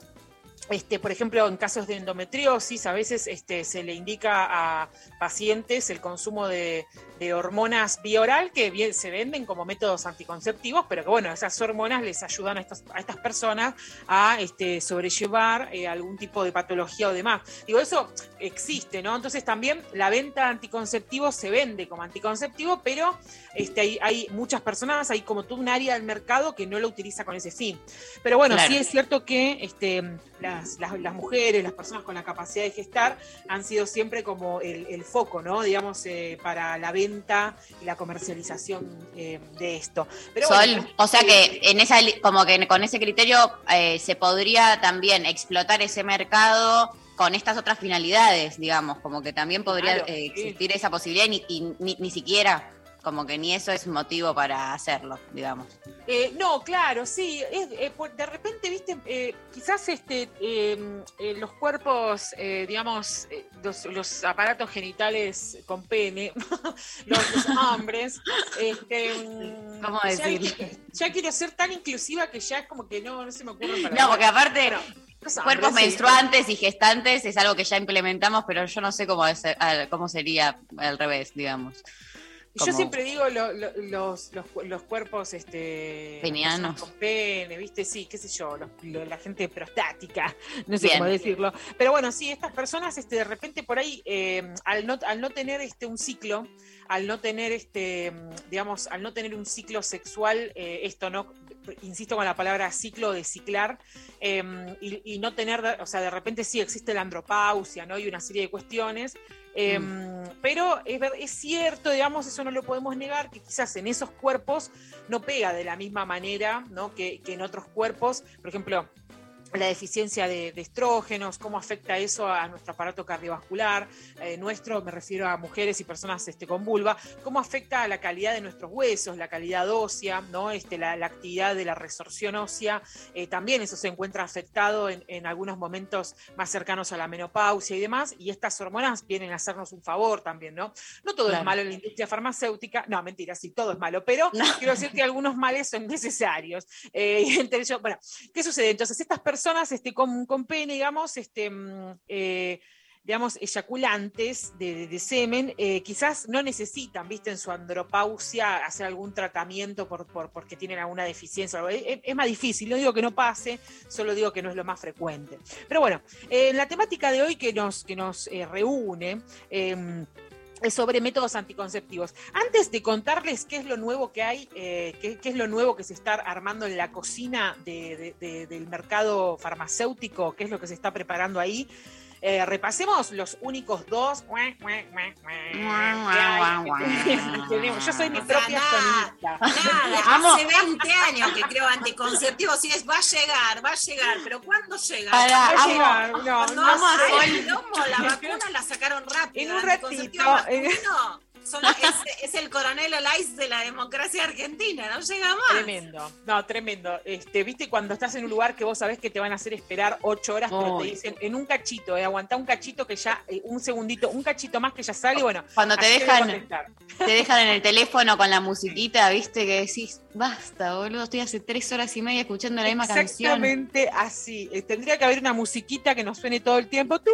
este, por ejemplo, en casos de endometriosis, a veces este, se le indica a pacientes el consumo de, de hormonas bioral que bien, se venden como métodos anticonceptivos, pero que bueno, esas hormonas les ayudan a estas, a estas personas a este, sobrellevar eh, algún tipo de patología o demás. Digo, eso existe, ¿no? Entonces también la venta de anticonceptivos se vende como anticonceptivo, pero este, hay, hay muchas personas, hay como todo un área del mercado que no lo utiliza con ese fin. Pero bueno, Claro. sí es cierto que este, las, las- las mujeres, las personas con la capacidad de gestar, han sido siempre como el, el foco, ¿no? Digamos, eh, para la venta y la comercialización eh, de esto. Pero Sol, bueno, o sea que en esa como que con ese criterio eh, se podría también explotar ese mercado con estas otras finalidades, digamos, como que también podría Claro, eh, sí. existir esa posibilidad y, ni, y ni- ni siquiera, como que ni eso es motivo para hacerlo, digamos. Eh, no, claro, sí. es- eh, de repente, viste, eh, quizás este, eh, eh, los cuerpos, eh, digamos, los, los aparatos genitales con pene, los, los hombres, este, ¿Cómo ya- decirlo? Ya, quiero ser tan inclusiva que ya es como que no, no se me ocurre para No, porque aparte, Bueno, cuerpos hombres, sí. menstruantes y gestantes es algo que ya implementamos, pero yo no sé cómo, es- cómo sería al revés, digamos. Yo Como- siempre digo lo- lo- los, los, los cuerpos este, Penianos. con pene, ¿viste? Sí, qué sé yo, los- lo- la gente prostática, no sé Bien. cómo decirlo. Pero bueno, sí, estas personas este, de repente por ahí, eh, al, no, al no tener este, un ciclo, al no tener este, digamos, al no tener un ciclo sexual, eh, esto no, insisto con la palabra ciclo de ciclar, eh, y, y no tener, o sea, de repente sí existe la andropausia, ¿no? Y una serie de cuestiones. Eh, Pero es, cierto, digamos, eso no lo podemos negar, que quizás en esos cuerpos no pega de la misma manera que en otros cuerpos. Por ejemplo, la deficiencia de, de estrógenos, cómo afecta eso a nuestro aparato cardiovascular, eh, nuestro, me refiero a mujeres y personas este, con vulva, cómo afecta a la calidad de nuestros huesos, la calidad ósea, ¿no? este, la, la actividad de la resorción ósea, eh, también eso se encuentra afectado en, en algunos momentos más cercanos a la menopausia y demás, y estas hormonas vienen a hacernos un favor también, ¿no? No todo es malo en la industria farmacéutica, no, mentira, sí, todo es malo, pero quiero decir que algunos males son necesarios. Eh, bueno, ¿qué sucede? Entonces, estas personas este, con, con pene, digamos, este, mm, eh, digamos, eyaculantes de, de- semen, eh, quizás no necesitan, viste, en su andropausia hacer algún tratamiento por, por- porque tienen alguna deficiencia. Es, más difícil, no digo que no pase, solo digo que no es lo más frecuente. Pero bueno, eh, la temática de hoy que nos, que nos eh, reúne, em, sobre métodos anticonceptivos. Antes de contarles qué es lo nuevo que hay, eh, qué, es lo nuevo que se está armando en la cocina de- de- de- del mercado farmacéutico, qué es lo que se está preparando ahí, eh, repasemos los únicos dos. Yo soy mi O sea, propia nada, sonista. Nada, hace 20 años que creo anticonceptivos y es va a llegar, va a llegar, pero ¿cuándo llega? Va a llegar. No, no lomo, la vacuna la sacaron rápido. En un ratito, son- es, es el coronel Olais de la democracia argentina, no llega más. Tremendo, no, tremendo. Este, viste cuando estás en un lugar que vos sabés que te van a hacer esperar ocho horas, pero te dicen en un cachito, eh, aguantá un cachito que ya, eh, un segundito, un cachito más que ya sale, bueno. Cuando te dejan, te dejan en el teléfono con la musiquita, viste, que decís, basta, boludo, estoy hace tres horas y media escuchando la misma canción. Exactamente así. Eh, tendría que haber una musiquita que nos suene todo el tiempo.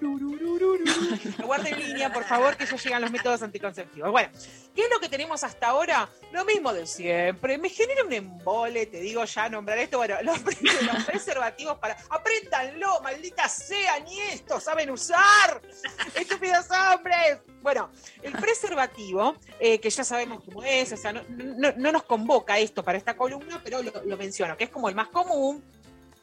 Turururururururu. Guarden en línea, por favor, que ya llegan los métodos anticonceptivos. Bueno, ¿qué es lo que tenemos hasta ahora? Lo mismo de siempre. Me genera un embole, te digo ya nombrar esto. Bueno, los, pre- los preservativos para. ¡Apréndanlo, maldita sea! ¡Ni esto saben usar! ¡Estúpidos hombres! Bueno, el preservativo, eh, que ya sabemos cómo es, o sea, no, no- no nos convoca esto para esta columna, pero lo menciono, que es como el más común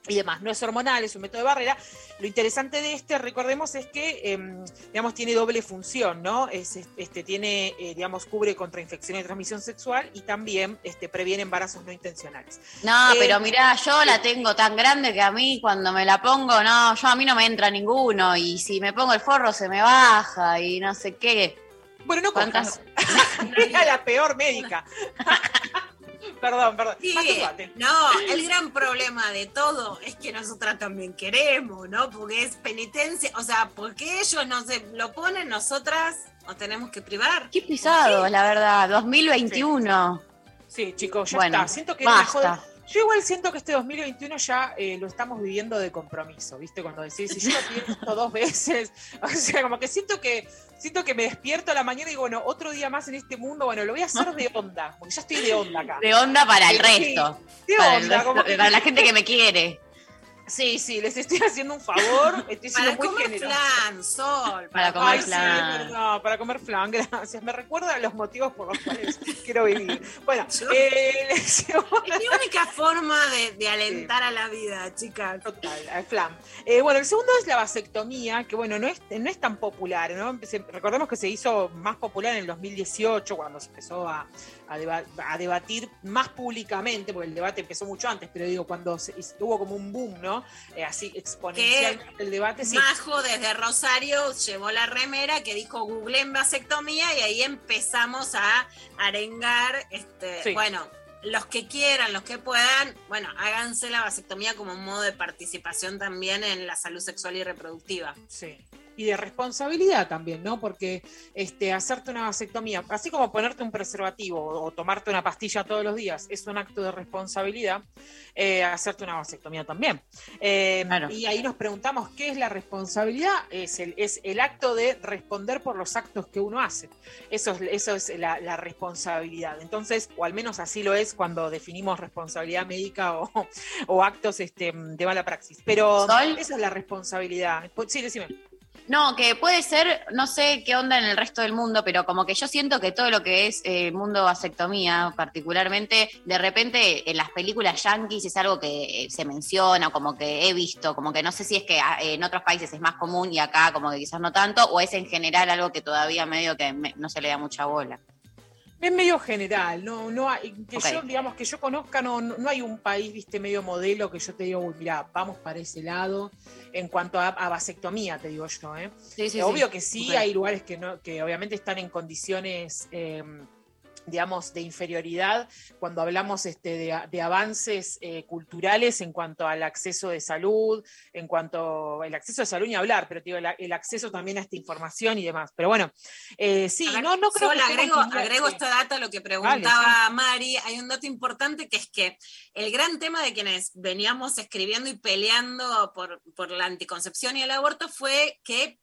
y demás. No es hormonal, es un método de barrera. Lo interesante de este, recordemos, es que, em, digamos, tiene doble función, ¿no? Es, este, tiene, eh, digamos, cubre contra infecciones de transmisión sexual y también este, previene embarazos no intencionales. No, Eh, pero mirá, yo la tengo tan grande que a mí cuando me la pongo, no, yo a mí no me entra ninguno y si me pongo el forro se me baja y no sé qué. Bueno, no ¿Cuántas? Era la peor médica. perdón, perdón. Sí, no, el gran problema de todo es que nosotras también queremos, ¿no? Porque es penitencia, o sea, porque ellos no se lo ponen, nosotras nos tenemos que privar. Qué pisado, la verdad, 2021. Sí, chicos, ya Bueno, está. Siento que basta. Yo igual siento que este 2021 ya eh, lo estamos viviendo de compromiso, ¿viste? Cuando decís, si yo lo pienso dos veces, o sea, como que siento que siento que me despierto a la mañana y digo, bueno, otro día más en este mundo, bueno, lo voy a hacer de onda, porque ya estoy de onda acá. De onda para el Sí, resto. de para, onda, resto- como que- para la gente que me quiere. Sí, sí, les estoy haciendo un favor, estoy siendo Para muy comer generosa. flan, sol. Para comer Ay, sí, flan. es verdad, para comer flan, gracias. Me recuerda los motivos por los cuales quiero vivir. Bueno, eh, Es mi única forma de, de alentar a la vida, chicas. Total, al flan. Eh, bueno, el segundo es la vasectomía, que bueno, no es, no es tan popular, ¿no? Recordemos que se hizo más popular en el 2018, cuando se empezó a, a deba- a debatir más públicamente, porque el debate empezó mucho antes, pero digo, cuando se, hubo como un boom, ¿no? Eh, así exponencial el debate. Sí. Majo desde Rosario llevó la remera que dijo Google en vasectomía y ahí empezamos a arengar, este, Sí. bueno, los que quieran, los que puedan, bueno, háganse la vasectomía como un modo de participación también en la salud sexual y reproductiva. Sí. Y de responsabilidad también, ¿no? Porque este, hacerte una vasectomía, así como ponerte un preservativo o, o tomarte una pastilla todos los días, es un acto de responsabilidad, eh, hacerte una vasectomía también. Eh, Y ahí nos preguntamos, ¿qué es la responsabilidad? Es el, es el acto de responder por los actos que uno hace. Eso es, eso es la, la responsabilidad. Entonces, o al menos así lo es cuando definimos responsabilidad médica o, o actos este, de mala praxis. Pero esa es la responsabilidad. Sí, decime. No, que puede ser, no sé qué onda en el resto del mundo, pero como que yo siento que todo lo que es eh, el mundo vasectomía, particularmente, de repente en las películas yankees es algo que eh, se menciona, como que he visto, como que no sé si es que ah, en otros países es más común y acá como que quizás no tanto, o es en general algo que todavía medio que me- no se le da mucha bola. Es medio general, no, no hay, que yo, digamos, que yo conozca, no, no hay un país, viste, medio modelo que yo te digo, uy, mira, vamos para ese lado en cuanto a, a vasectomía, te digo yo, ¿eh? Sí, sí, Obvio sí. que sí, hay lugares que no, que obviamente están en condiciones, eh, digamos, de inferioridad cuando hablamos este, de, de avances eh, culturales en cuanto al acceso de salud, en cuanto el acceso de salud ni hablar, pero digo, el, el acceso también a esta información y demás. Pero bueno, eh, sí, ver, no, no creo que agrego, agrego sí. esta data a lo que preguntaba Mari. Hay un dato importante que es que el gran tema de quienes veníamos escribiendo y peleando por, por la anticoncepción y el aborto fue que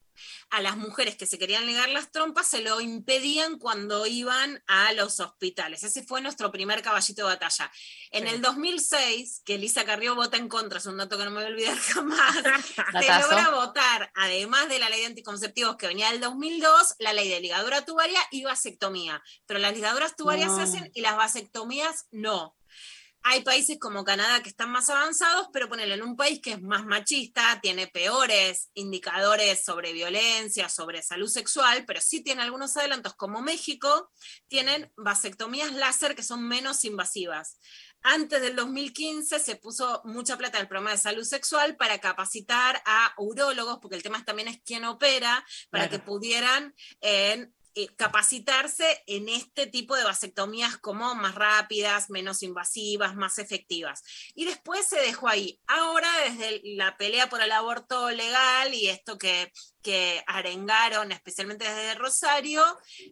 a las mujeres que se querían negar las trompas se lo impedían cuando iban a los hospitales. Ese fue nuestro primer caballito de batalla. En Sí. el 2006, que Elisa Carrió vota en contra, es un dato que no me voy a olvidar jamás, se logra votar, además de la ley de anticonceptivos que venía del 2002, la ley de ligadura tubaria y vasectomía. Pero las ligaduras tubarias No. se hacen y las vasectomías no. Hay países como Canadá que están más avanzados, pero ponele en un país que es más machista, tiene peores indicadores sobre violencia, sobre salud sexual, pero sí tiene algunos adelantos, como México, tienen vasectomías láser que son menos invasivas. Antes del 2015 se puso mucha plata en el programa de salud sexual para capacitar a urólogos, porque el tema también es quién opera, para Claro. que pudieran en, eh, capacitarse en este tipo de vasectomías como más rápidas, menos invasivas, más efectivas. Y después se dejó ahí. Ahora, desde la pelea por el aborto legal y esto que, que arengaron, especialmente desde Rosario,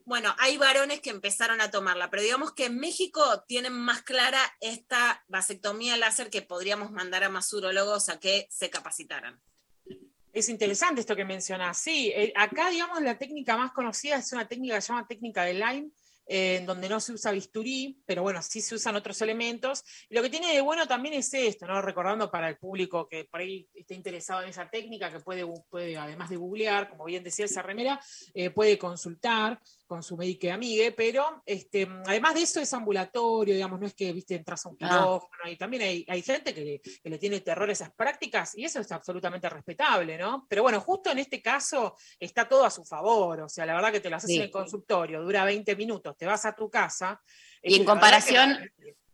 bueno, hay varones que empezaron a tomarla, pero digamos que en México tienen más clara esta vasectomía láser que podríamos mandar a más urólogos a que se capacitaran. Es interesante esto que mencionás. Sí, eh, acá, digamos, la técnica más conocida es una técnica que se llama técnica de Lyme, eh, en donde no se usa bisturí, pero bueno, sí se usan otros elementos. Y lo que tiene de bueno también es esto. Recordando para el público que por ahí esté interesado en esa técnica, que puede, puede además de googlear, como bien decía esa remera, eh, puede consultar con su médico amigue, pero este, además de eso es ambulatorio, digamos, no es que, viste, entras a un Ah. quirófano, y también hay, hay gente que le, que le tiene terror a esas prácticas, y eso es absolutamente respetable, ¿no? Pero bueno, justo en este caso está todo a su favor, o sea, la verdad que te lo haces Sí. en el consultorio, dura 20 minutos, te vas a tu casa. Y en verdad que- comparación,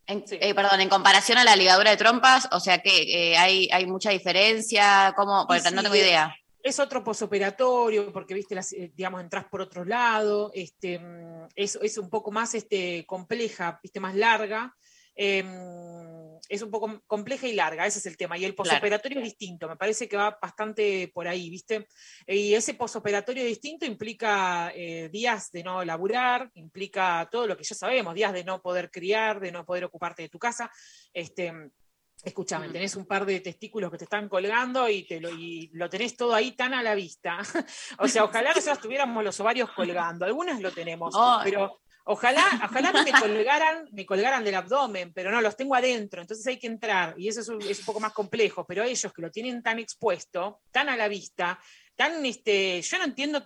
en- eh, perdón, en comparación a la ligadura de trompas, o sea que eh, hay, hay mucha diferencia, ¿cómo? Porque Sí, no tengo idea. Es otro posoperatorio, porque viste, las, eh, digamos, entras por otro lado, este, mm, es, es un poco más este, compleja, viste, más larga. em, es un poco compleja y larga, ese es el tema. Y el Claro. posoperatorio es distinto, me parece que va bastante por ahí, ¿viste? Y ese posoperatorio distinto implica eh, días de no laburar, implica todo lo que ya sabemos, días de no poder criar, de no poder ocuparte de tu casa. Este, Escúchame, tenés un par de testículos que te están colgando y, te lo, y lo tenés todo ahí tan a la vista. o sea, ojalá nosotros tuviéramos los ovarios colgando. Algunas lo tenemos, pero ojalá, ojalá me colgaran, me colgaran del abdomen, pero no, los tengo adentro, entonces hay que entrar. Y eso es un, es un poco más complejo, pero ellos que lo tienen tan expuesto, tan a la vista, tan este, yo no entiendo,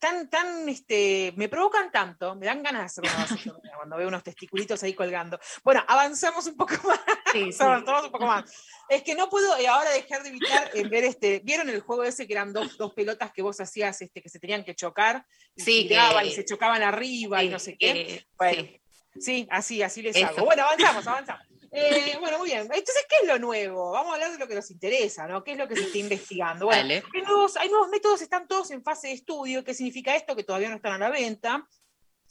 tan, tan, este, me provocan tanto, me dan ganas de hacer una vasectomía cuando veo unos testiculitos ahí colgando. Bueno, avanzamos un poco más. avanzamos un poco más. Es que no puedo eh, ahora dejar de evitar eh, ver este, ¿vieron el juego ese que eran dos, dos pelotas que vos hacías este, que se tenían que chocar? Y Sí, tiraban que- y se chocaban arriba y no sé qué. Bueno, sí, así, así les Eso. hago. Bueno, avanzamos, avanzamos. Eh, bueno, muy bien. Entonces, ¿qué es lo nuevo? Vamos a hablar de lo que nos interesa, ¿no? ¿Qué es lo que se está investigando? Bueno, hay nuevos, hay nuevos métodos, están todos en fase de estudio. ¿Qué significa esto? Que todavía no están a la venta.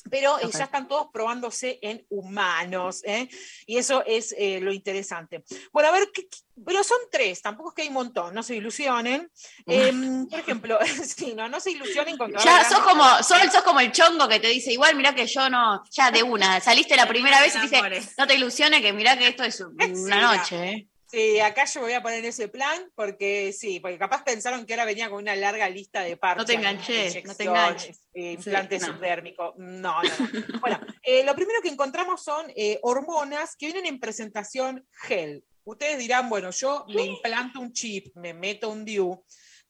Pero eh, Ok. ya están todos probándose en humanos, ¿eh? y eso es eh, lo interesante. Bueno, a ver, ¿qué- qué- pero son tres, tampoco es que hay un montón, no se ilusionen. Em, por ejemplo, sí, no, no se ilusionen con que Ya sos como, sos como el chongo que te dice, igual mirá que yo no, ya de una, saliste la primera vez y te dice, no te ilusiones que mirá que esto es una noche, ¿eh? Sí, acá yo me voy a poner ese plan porque sí, porque capaz pensaron que ahora venía con una larga lista de parches. No te enganché, no te enganches. eh, Sí, implante no. subdérmico. No, no, no. bueno, eh, lo primero que encontramos son eh, hormonas que vienen en presentación gel. Ustedes dirán, bueno, yo me implanto un chip, me meto un DIU,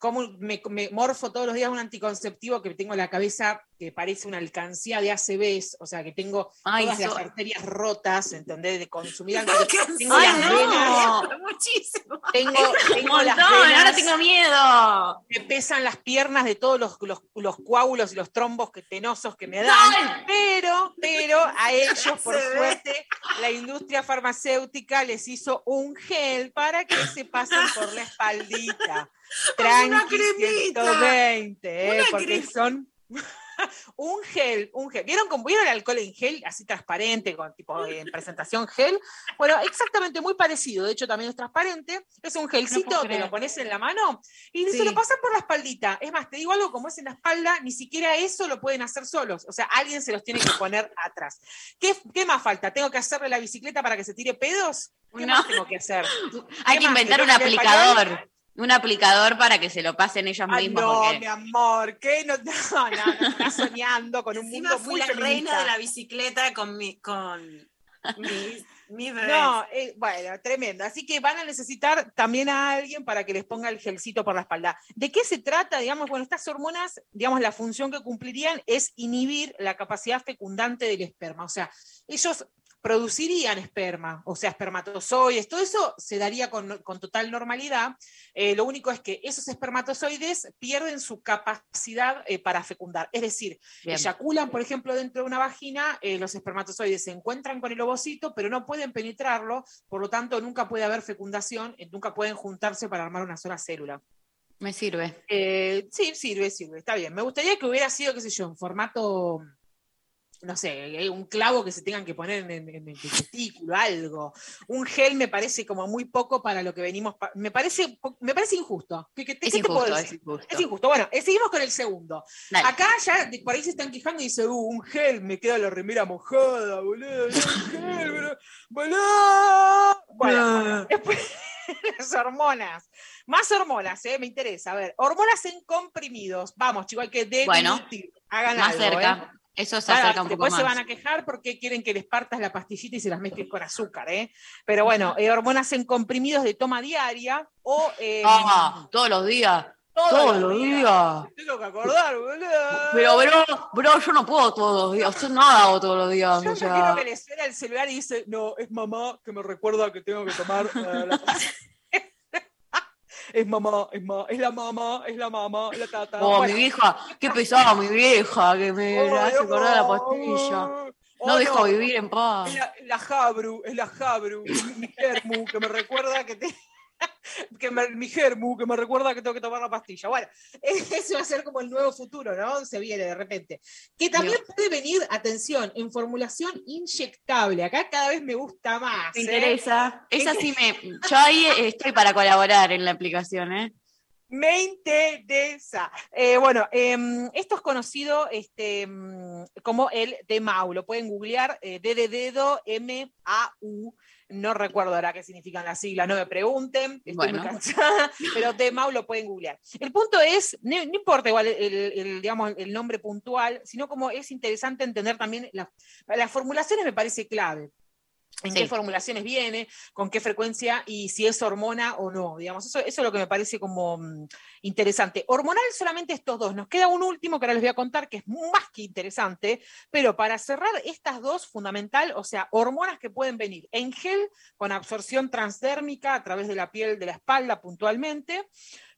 como me, me morfo todos los días un anticonceptivo que tengo la cabeza que parece una alcancía de ACVs, o sea, que tengo Ay, todas las arterias rotas, ¿entendés? De consumir. Tengo Ay, las no. venas. Muchísimo. Tengo, las montón, ahora venas, tengo miedo. Me pesan las piernas de todos los, los, los coágulos y los trombos que tenosos que me dan. Pero, pero a ellos, por suerte, la industria farmacéutica les hizo un gel para que se pasen por la espaldita. Una cremita. 120, ¿eh? Porque crema. son un gel, un gel. ¿Vieron, cómo- ¿Vieron el alcohol en gel así transparente, con tipo en presentación gel? Bueno, exactamente muy parecido. De hecho, también es transparente. Es un gelcito, puedo te creer. lo pones en la mano y se Sí. lo pasan por la espaldita. Es más, te digo algo, como es en la espalda, ni siquiera eso lo pueden hacer solos. O sea, alguien se los tiene que poner atrás. ¿Qué, qué más falta? ¿Tengo que hacerle la bicicleta para que se tire pedos? ¿Qué No. más tengo que hacer? Hay ¿Qué que inventar ¿Le un que aplicador. Un aplicador para que se lo pasen ellos Ay, mismos. no, porque- mi amor, ¿qué? No, no, no, no, estás soñando con un Encima mundo fui muy la reina de la bicicleta con mi, con mis, mis bebés. No, eh, bueno, tremendo. Así que van a necesitar también a alguien para que les ponga el gelcito por la espalda. ¿De qué se trata? Digamos, bueno, estas hormonas, digamos, la función que cumplirían es inhibir la capacidad fecundante del esperma. O sea, ellos producirían esperma, o sea, espermatozoides, todo eso se daría con, con total normalidad. Eh, lo único es que esos espermatozoides pierden su capacidad eh, para fecundar. Es decir, Bien. eyaculan, por ejemplo, dentro de una vagina, eh, los espermatozoides se encuentran con el ovocito, pero no pueden penetrarlo, por lo tanto, nunca puede haber fecundación, nunca pueden juntarse para armar una sola célula. Me sirve. Sí, sirve, sirve, está bien. Me gustaría que hubiera sido, qué sé yo, en formato, no sé, un clavo que se tengan que poner en, el testículo, algo. Un gel me parece como muy poco para lo que venimos. pa- me, parece, me parece injusto. ¿Qué, qué- Es qué te puedo injusto, es decir? injusto. Es injusto. Bueno, eh, seguimos con el segundo. Dale. Acá ya de- por ahí se están quejando y dicen, uh, un gel, me queda la remera mojada, boludo. Un gel, boludo. boludo. Bueno, bueno, después las hormonas. Más hormonas, eh, me interesa. A ver, hormonas en comprimidos. Vamos, chicos, hay que Bueno, deglutir. Hagan Más algo, cerca. ¿eh? Eso se Ahora, acerca un poco después se más. van a quejar porque quieren que les partas la pastillita y se las mezclen con azúcar, ¿eh? Pero bueno, eh, hormonas en comprimidos de toma diaria o... eh, Ah, todos los días. Todos, los días. Tengo que acordar, boludo. Pero, bro, bro, yo no puedo todos los días. Yo no hago todos los días. Yo o quiero que le suena el celular y dice, no, es mamá que me recuerda que tengo que tomar eh, la pastilla". Es mamá, es ma- es la mamá, es la mamá, la tata. Oh, Bueno. mi vieja, qué pesada mi vieja, que me Oh, hace acordar la oh, pastilla. oh, No dejo no. vivir en paz. Es la, la Jabru, es la Jabru, mi, mi germu, que me recuerda que te... que me- mi germu, que me recuerda que tengo que tomar la pastilla. Bueno, ese va a ser como el nuevo futuro, ¿no? Se viene de repente. Que también puede venir, atención, en formulación inyectable. Acá cada vez me gusta más. Me ¿eh? interesa. Esa sí me. Yo ahí estoy para colaborar en la aplicación, ¿eh? Me interesa. Eh, bueno, em, esto es conocido este, mm, como el DMAU. Lo pueden googlear, eh, D de dedo, M-A-U. No recuerdo ahora qué significan las siglas, no me pregunten, estoy Bueno. muy cansada, pero DMAU lo pueden googlear. El punto es, no, no importa igual el, el- digamos, el nombre puntual, sino como es interesante entender también la- las formulaciones me parece clave. En Sí. qué formulaciones viene, con qué frecuencia y si es hormona o no. Digamos, eso, eso es lo que me parece como mm, interesante. Hormonal solamente estos dos. Nos queda un último que ahora les voy a contar que es más que interesante, pero para cerrar estas dos, fundamental, o sea, hormonas que pueden venir en gel con absorción transdérmica a través de la piel de la espalda puntualmente,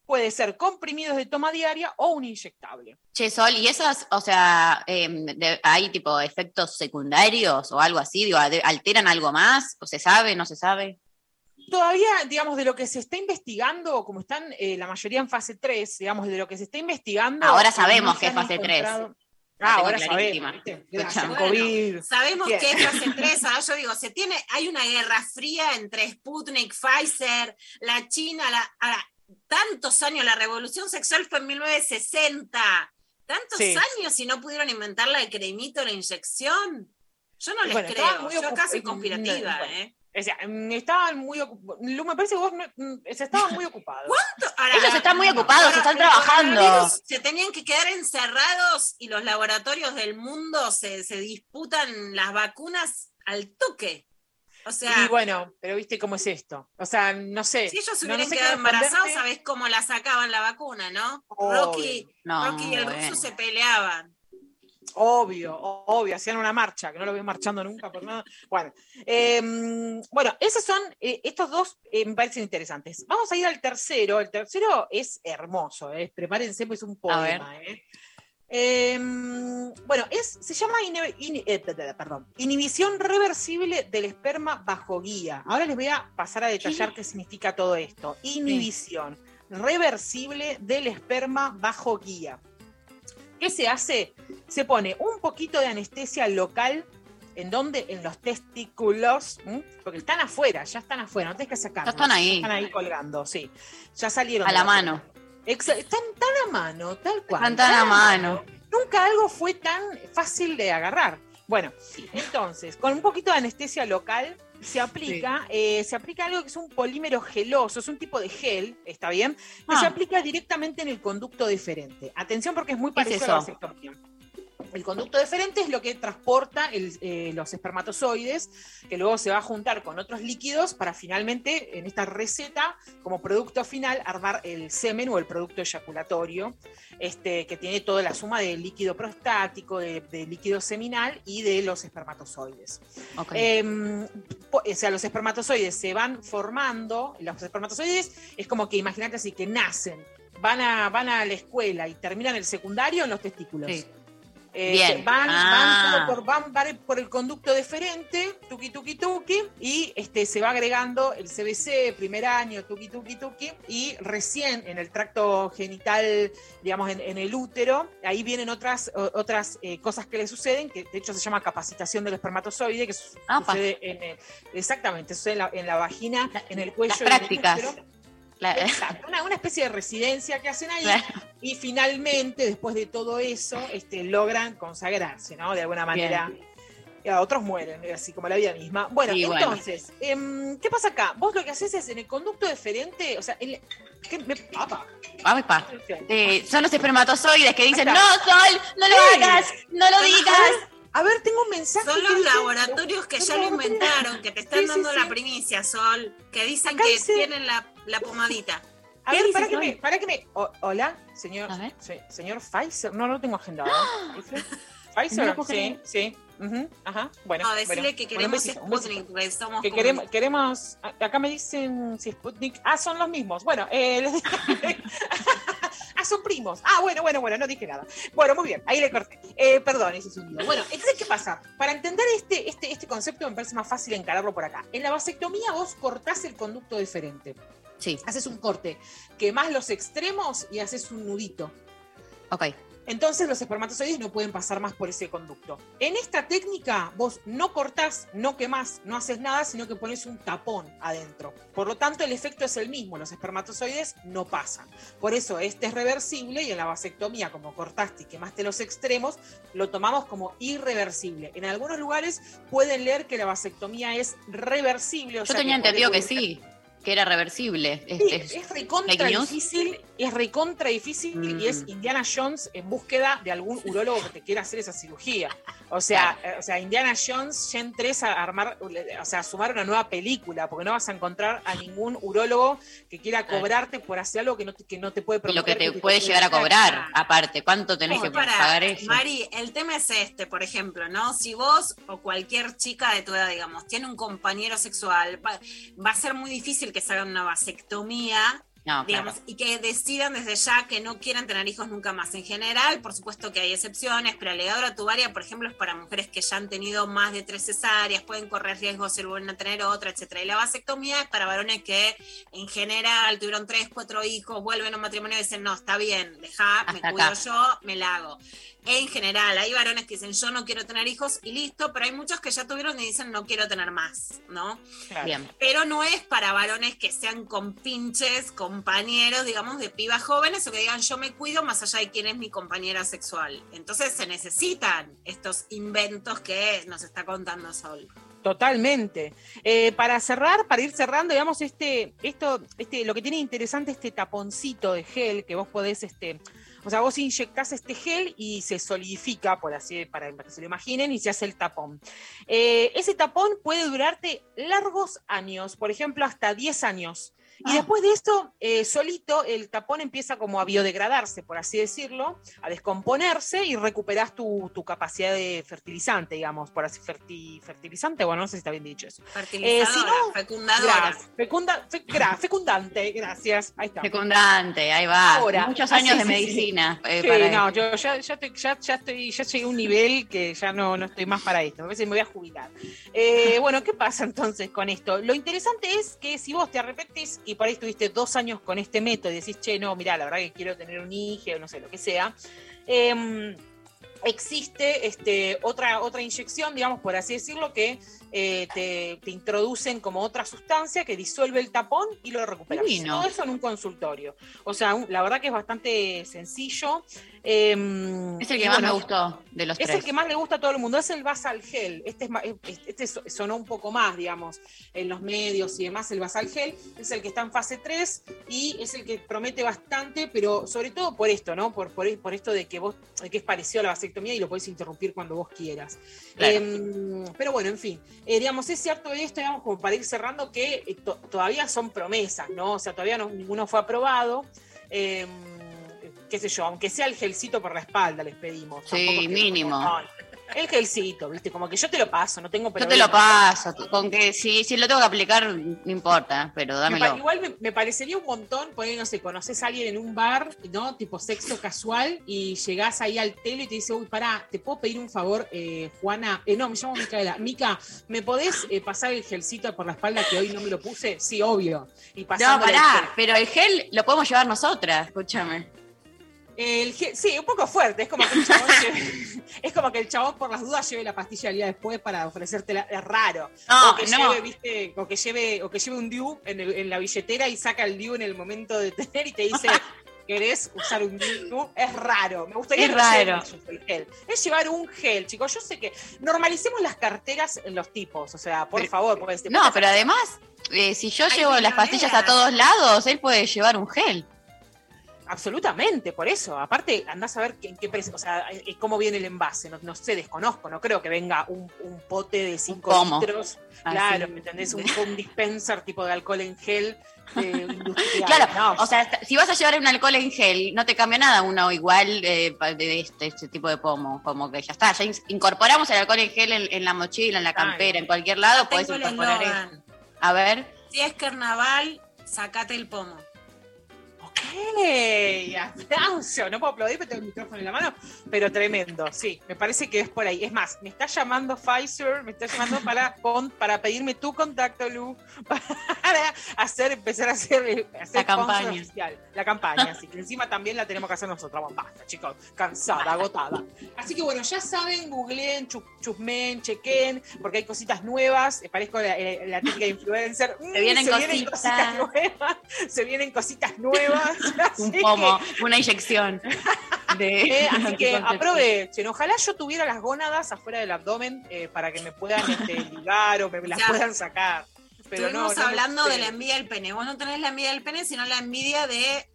puede ser comprimidos de toma diaria o un inyectable. Che, Sol, ¿y esas, o sea, em, de- hay tipo efectos secundarios o algo así? Digo, ¿ade- ¿Alteran algo más? ¿O se sabe, no se sabe? Todavía, digamos, de lo que se está investigando, como están eh, la mayoría en fase 3, digamos, de lo que se está investigando. Ahora sabemos que es fase 3. encontrado- La Ah, ahora clarísima. sabemos. Sabemos Bien. que es fase 3, ahora yo digo, se tiene, hay una guerra fría entre Sputnik, Pfizer, la China, la, ahora, tantos años, la revolución sexual fue en 1960, tantos Sí. años y no pudieron inventar la de cremito, la inyección. Yo no les Bueno, creo, yo acá soy conspirativa, bueno. ¿eh? O sea, mm, estaban muy ocupados. Me parece que vos no- mm, se estaban muy ocupados. Ahora, Ellos están muy ocupados, ahora, están trabajando. Se tenían que quedar encerrados y los laboratorios del mundo se, se disputan las vacunas al toque. O sea, y bueno, pero viste cómo es esto. O sea, no sé. si ellos se no- no hubieran sé quedado embarazados. ¿sabés cómo la sacaban la vacuna, no? Obvio. Rocky, No, Rocky y el bueno. ruso se peleaban. Obvio, obvio, hacían una marcha, que no lo veo marchando nunca por nada. Bueno, eh, bueno, esos son, eh, estos dos eh, me parecen interesantes. Vamos a ir al tercero. El tercero es hermoso, eh, prepárense, pues es un A ver. poema. Eh. Eh, bueno, es, se llama in- eh, perdón, inhibición reversible del esperma bajo guía. Ahora les voy a pasar a detallar qué significa todo esto. Inhibición reversible del esperma bajo guía. ¿Qué se hace? Se pone un poquito de anestesia local. ¿En dónde? En los testículos, ¿m? porque están afuera, ya están afuera, no tenés que sacarlos. Ya están ahí. Están ahí colgando, sí. Ya salieron. A la mano. Están tan a mano, tal cual. Están tan a mano. Nunca algo fue tan fácil de agarrar. Bueno, entonces, con un poquito de anestesia local se aplica, eh, se aplica algo que es un polímero geloso, es un tipo de gel, ¿está bien? Que Ah. se aplica directamente en el conducto deferente. Atención porque es muy ¿Qué es parecido a la vasectomía. El conducto deferente es lo que transporta el- eh, los espermatozoides, que luego se va a juntar con otros líquidos para finalmente, en esta receta, como producto final, armar el semen o el producto eyaculatorio, este, que tiene toda la suma de líquido prostático, de, de líquido seminal y de los espermatozoides. Em, o sea, los espermatozoides se van formando, los espermatozoides es como que imagínate así, que nacen, van a, van a la escuela y terminan el secundario en los testículos. Sí. Eh. Van, Ah. van, como por, van- van por el conducto deferente, tuki tuki tuki, y este, se va agregando el CBC, primer año, tuki tuki tuki, y recién en el tracto genital, digamos, en, en el útero, ahí vienen otras, otras eh, cosas que le suceden, que de hecho se llama capacitación del espermatozoide, que sucede en el- exactamente, sucede en la, en la vagina, en el cuello. Las y en el prácticas. útero. Exacto, una, una especie de residencia que hacen ahí Claro. y finalmente, después de todo eso, este, logran consagrarse, ¿no? De alguna manera. Y a otros mueren, así como la vida misma. Bueno, Sí, bueno. entonces, em, ¿qué pasa acá? Vos lo que haces es en el conducto deferente, o sea, en el- ¿qué me- apa, Vamos, pa. Eh, son los espermatozoides que dicen, no. Sol, no lo Sí. hagas, no lo digas. A ver, tengo un mensaje. Son los laboratorios que ya lo inventaron, que te están dando sí. la primicia, Sol, que dicen Acá que dice- tienen la, la pomadita. A ¿Qué ver, dice para que me, para que me. o- hola, señor. Se- señor Pfizer. No, no lo tengo agendado. ¿Pfizer? No Pfizer, puedo sí, sí. ajá. Bueno. No, decirle bueno. que Bueno, queremos besito. Sputnik, porque somos Que queremos, queremos, acá me dicen si Sputnik, ah, son los mismos. Bueno, eh, les ah, son primos. Ah, bueno, bueno, bueno, no dije nada. Bueno, muy bien, ahí le corté. Eh, perdón, ese es un lío. Bueno, entonces, ¿qué pasa? Para entender este, este, este concepto me parece más fácil encararlo por acá. En la vasectomía vos cortás el conducto deferente. Sí, Haces un corte, quemás los extremos y haces un nudito. ok. Entonces los espermatozoides no pueden pasar más por ese conducto. En esta técnica vos no cortás, no quemás, no haces nada, sino que pones un tapón adentro. Por lo tanto, el efecto es el mismo, los espermatozoides no pasan. Por eso este es reversible y en la vasectomía, como cortaste y quemaste los extremos, lo tomamos como irreversible. En algunos lugares pueden leer que la vasectomía es reversible. o Yo sea tenía entendido que sí, que era reversible. Es- Sí, es- es recontra difícil, es recontra difícil y es Mm. Indiana Jones en búsqueda de algún urólogo que te quiera hacer esa cirugía. O sea, eh, o sea, Indiana Jones, Gen 3 a armar, o sea, a sumar una nueva película, porque no vas a encontrar a ningún urólogo que quiera cobrarte por hacer algo que no te, que no te puede y prometer. lo que te te puede llegar a cobrar, aparte. ¿Cuánto tenés que Para, pagar eso? Mari, el tema es este, por ejemplo, ¿no? Si vos o cualquier chica de tu edad, digamos, tiene un compañero sexual, va, va a ser muy difícil que se haga una vasectomía No, claro. digamos, y que decidan desde ya que no quieran tener hijos nunca más. En general, por supuesto que hay excepciones, pero la ligadura tubaria, por ejemplo, es para mujeres que ya han tenido más de tres cesáreas, pueden correr riesgos si vuelven a tener otra, etcétera. Y la vasectomía es para varones que en general tuvieron tres, cuatro hijos, vuelven a un matrimonio y dicen, no, está bien, deja, me cuido acá. yo, me la hago. En general, hay varones que dicen, yo no quiero tener hijos y listo, pero hay muchos que ya tuvieron y dicen, no quiero tener más, ¿no? Bien. Pero no es para varones que sean compinches, compañeros, digamos, de pibas jóvenes o que digan yo me cuido más allá de quién es mi compañera sexual. Entonces se necesitan estos inventos que nos está contando Sol. Totalmente. Eh, para cerrar, para ir cerrando, digamos, este, esto, este, lo que tiene interesante este taponcito de gel que vos podés, este, o sea, vos inyectás este gel y se solidifica, por así, para que se lo imaginen, y se hace el tapón. Eh, ese tapón puede durarte largos años, por ejemplo, hasta 10 años. Y después de esto, eh, solito, el tapón empieza como a biodegradarse, por así decirlo, a descomponerse y recuperás tu, tu capacidad de fertilizante, digamos, por así, ferti- fertilizante, bueno, no sé si está bien dicho eso. Fertilizadora, Eh, si no, fecundadora. gra- fecunda- fe- gra- fecundante, gracias, ahí está. Fecundante, ahí va. Ahora. Muchos Ah, años sí, de sí, medicina. sí. eh, para no, yo ya, ya, estoy, ya, ya estoy, ya llegué a un nivel que ya no, no estoy más para esto. A veces me voy a jubilar. Eh, bueno, ¿qué pasa entonces con esto? Lo interesante es que si vos te arrepentís y por ahí estuviste dos años con este método y decís, che, no, mira, la verdad que quiero tener un hijo o no sé, lo que sea. em, existe este, otra, otra inyección, digamos, por así decirlo, que eh, te, te introducen como otra sustancia que disuelve el tapón y lo recuperas. Todo eso en un consultorio. O sea, un- la verdad que es bastante sencillo. Em, Es el que más bueno, me gustó de los es tres. el que más le gusta a todo el mundo, es el basal gel. Este, es es- este so- sonó un poco más, digamos, en los medios y demás. El basal gel es el que está en fase 3 y es el que promete bastante, pero sobre todo por esto, ¿no? Por, por, por esto de que vos, que es parecido a la vasectomía y lo podés interrumpir cuando vos quieras. Claro. Em, pero bueno, en fin, eh, digamos, es cierto esto, digamos, como para ir cerrando, que eh, to- todavía son promesas, ¿no? O sea, todavía no- ninguno fue aprobado. Em, qué sé yo, aunque sea el gelcito por la espalda, les pedimos. Sí, mínimo. el gelcito, ¿viste? Como que yo te lo paso, no tengo Yo problema. te lo paso, con que si, si lo tengo que aplicar, no importa, pero Me dámelo. igual me, me parecería un montón, poner, no sé, conoces a alguien en un bar, ¿no? Tipo sexo casual, y llegás ahí al tele y te dice, uy, pará, ¿te puedo pedir un favor, eh, Juana? Eh, no, me llamo Micaela. Mica, ¿me podés eh, pasar el gelcito por la espalda que hoy no me lo puse? Sí, obvio. Y No, el pará, pero el gel lo podemos llevar nosotras, escúchame. El sí, un poco fuerte. Es como, que el chabón lleve- es como que el chabón por las dudas lleve la pastilla al día después para ofrecértela. Es raro. No, o que no. lleve, viste, o que lleve, o que lleve un DIU en, el- en la billetera y saca el DIU en el momento de tener y te dice. ¿Querés usar un DIU? Es raro. Me gustaría Es que raro. el gel. Es llevar un gel, chicos. Yo sé que normalicemos las carteras en los tipos. O sea, por favor. porque No, pero además, eh, si yo llevo las pastillas a todos lados, él puede llevar un gel. Absolutamente, por eso. Aparte, andás a ver qué- qué precio, o sea, eh, cómo viene el envase. No, no sé, desconozco. No creo que venga un, un pote de 5 pomo. litros. Así. Claro, ¿me entendés? Un, un dispenser tipo de alcohol en gel eh, industrial. Claro, No, o sea, si vas a llevar un alcohol en gel, no te cambia nada uno igual eh, de este, este tipo de pomo. Como que ya está, ya in- incorporamos el alcohol en gel en, en la mochila, en la campera, en cualquier lado, el incorporar eso. A ver, Si es carnaval, sacate el pomo. ¡Ey! ¡Aplauso! No puedo aplaudir porque tengo el micrófono en la mano, pero tremendo, sí, me parece que es por ahí. Es más, me está llamando Pfizer, me está llamando para, para pedirme tu contacto, Lu, para hacer, empezar a hacer, hacer La campaña. oficial, la campaña, así que encima también la tenemos que hacer nosotros. Vamos, basta, chicos, cansada, agotada. Así que bueno, ya saben, googleen, chu- chusmen, chequen, porque hay cositas nuevas, eh, parezco la, eh, la típica influencer. Mm, Se vienen cositas. cositas nuevas, se vienen cositas nuevas. un pomo, que- una inyección. De eh, así que aprovechen. Ojalá yo tuviera las gónadas afuera del abdomen eh, para que me puedan este, ligar o me las Ya. puedan sacar. Pero no, Estuvimos no lo hablando de la envidia del pene. Vos no tenés la envidia del pene, sino la envidia de.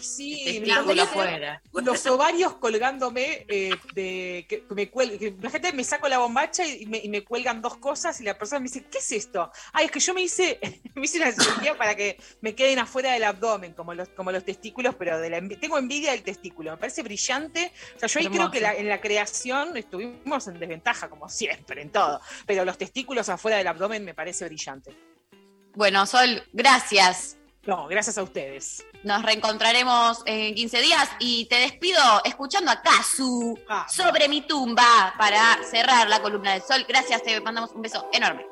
Sí, afuera. tener Los ovarios colgándome eh, de que me cuel- que la gente me saco la bombacha y me, y me cuelgan dos cosas y la persona me dice, ¿qué es esto? Ay, es que yo me hice, me hice una cirugía para que me queden afuera del abdomen, como los, como los testículos, pero de la tengo envidia del testículo, me parece brillante. O sea, yo ahí creo que la- en la creación estuvimos en desventaja, como siempre, en todo. Pero los testículos afuera del abdomen me parece brillante. Bueno, Sol, gracias. No, gracias a ustedes. Nos reencontraremos en 15 días y te despido escuchando a Kazu sobre mi tumba para cerrar la columna del sol. Gracias, te mandamos un beso enorme.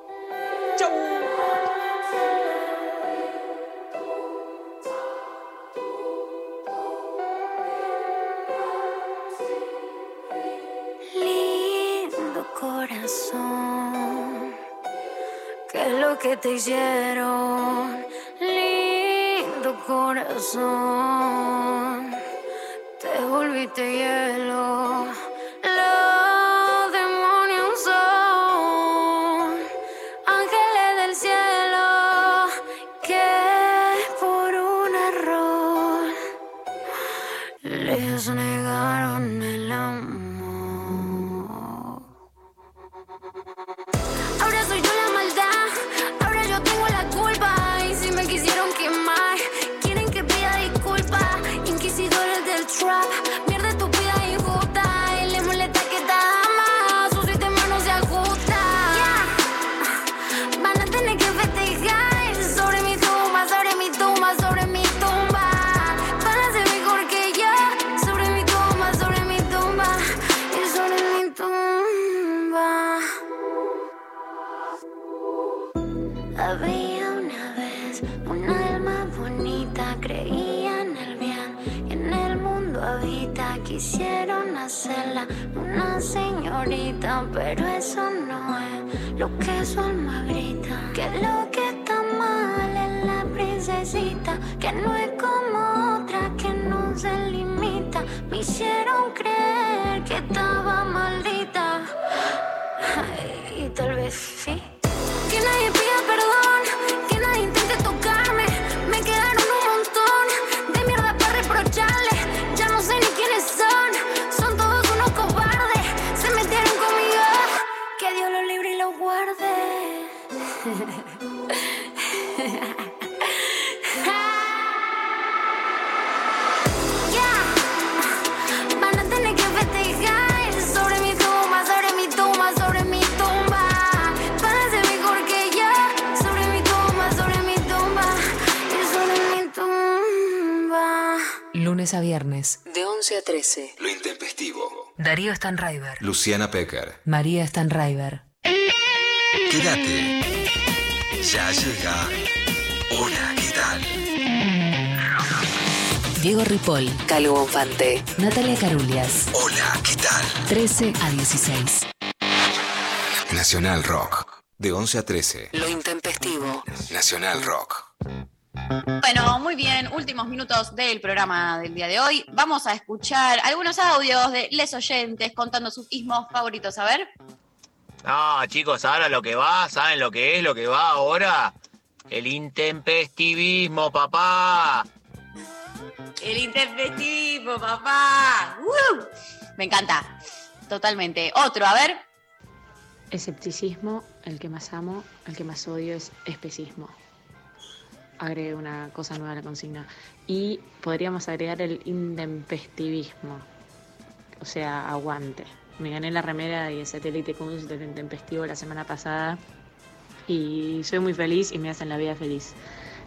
Lindo corazón, ¿qué es lo que te hicieron? Corazón, te volviste hielo. Pero eso no es lo que su a 13. Lo intempestivo. Darío Stanraiver. Luciana Pecker. María Stanraiver. Quédate. Ya llega. Hola, ¿qué tal? Diego Ripoll. Calo Bonfante. Natalia Carulias. Hola, ¿qué tal? 13 a 16. Nacional Rock. De 11 a 13. Lo intempestivo. Nacional Rock. Bueno, muy bien, últimos minutos del programa del día de hoy. Vamos a escuchar algunos audios de les oyentes contando sus ismos favoritos. A ver. No, chicos, ahora lo que va, ¿saben lo que es lo que va ahora? El intempestivismo, papá. El intempestivismo, papá. ¡Uh! Me encanta. Totalmente. Otro, a ver. Escepticismo, el que más amo, el que más odio es especismo. Agregué una cosa nueva a la consigna. Y podríamos agregar el intempestivismo. O sea, aguante. Me gané la remera el satélite Kunz del intempestivo la semana pasada. Y soy muy feliz y me hacen la vida feliz.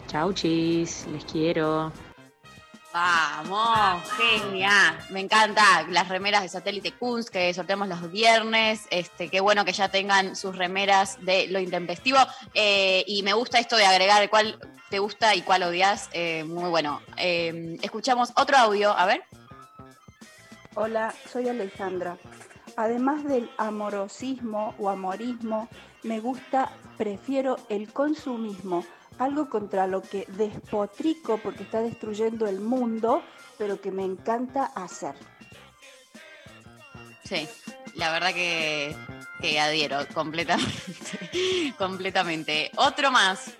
Chau, chis. Les quiero. Vamos, genia. Me encanta las remeras de satélite Kunz que sorteamos los viernes. Este, qué bueno que ya tengan sus remeras de lo intempestivo. Eh, y me gusta esto de agregar cuál te gusta y cuál odias. Eh, muy bueno. Eh, escuchamos otro audio, a ver. Hola, soy Alejandra. Además del amorosismo o amorismo, me gusta, prefiero el consumismo, algo contra lo que despotrico porque está destruyendo el mundo, pero que me encanta hacer. Sí, la verdad que, que adhiero completamente. completamente. Otro más.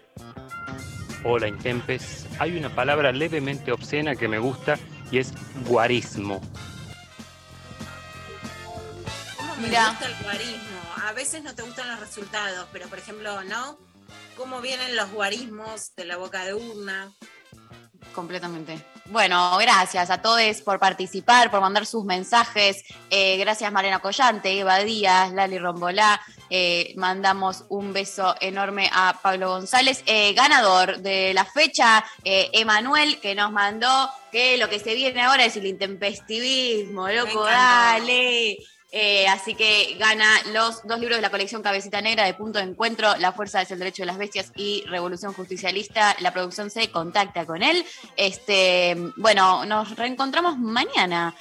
Hola Intempes, hay una palabra levemente obscena que me gusta y es guarismo. ¿Cómo me Mirá. gusta el guarismo? A veces no te gustan los resultados, pero por ejemplo, ¿no? ¿Cómo vienen los guarismos de la boca de urna? Completamente. Bueno, gracias a todos por participar, por mandar sus mensajes. Eh, gracias Mariana Collante, Eva Díaz, Lali Rombolá. Eh, mandamos un beso enorme a Pablo González, eh, ganador de la fecha, Emanuel, que nos mandó que lo que se viene ahora es el intempestivismo, loco, dale. Eh, así que gana los dos libros de la colección Cabecita Negra de Punto de Encuentro, La Fuerza es el Derecho de las Bestias y Revolución Justicialista. La producción se contacta con él. Este, bueno, nos reencontramos mañana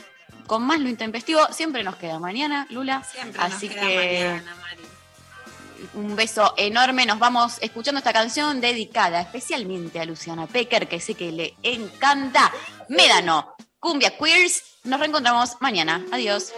con más lo intempestivo. Siempre nos queda mañana, Lula. Siempre nos así queda que mañana, Mari. un beso enorme. Nos vamos escuchando esta canción dedicada especialmente a Luciana Pecker, que sé que le encanta. Médano, Cumbia Queers. Nos reencontramos mañana. Adiós.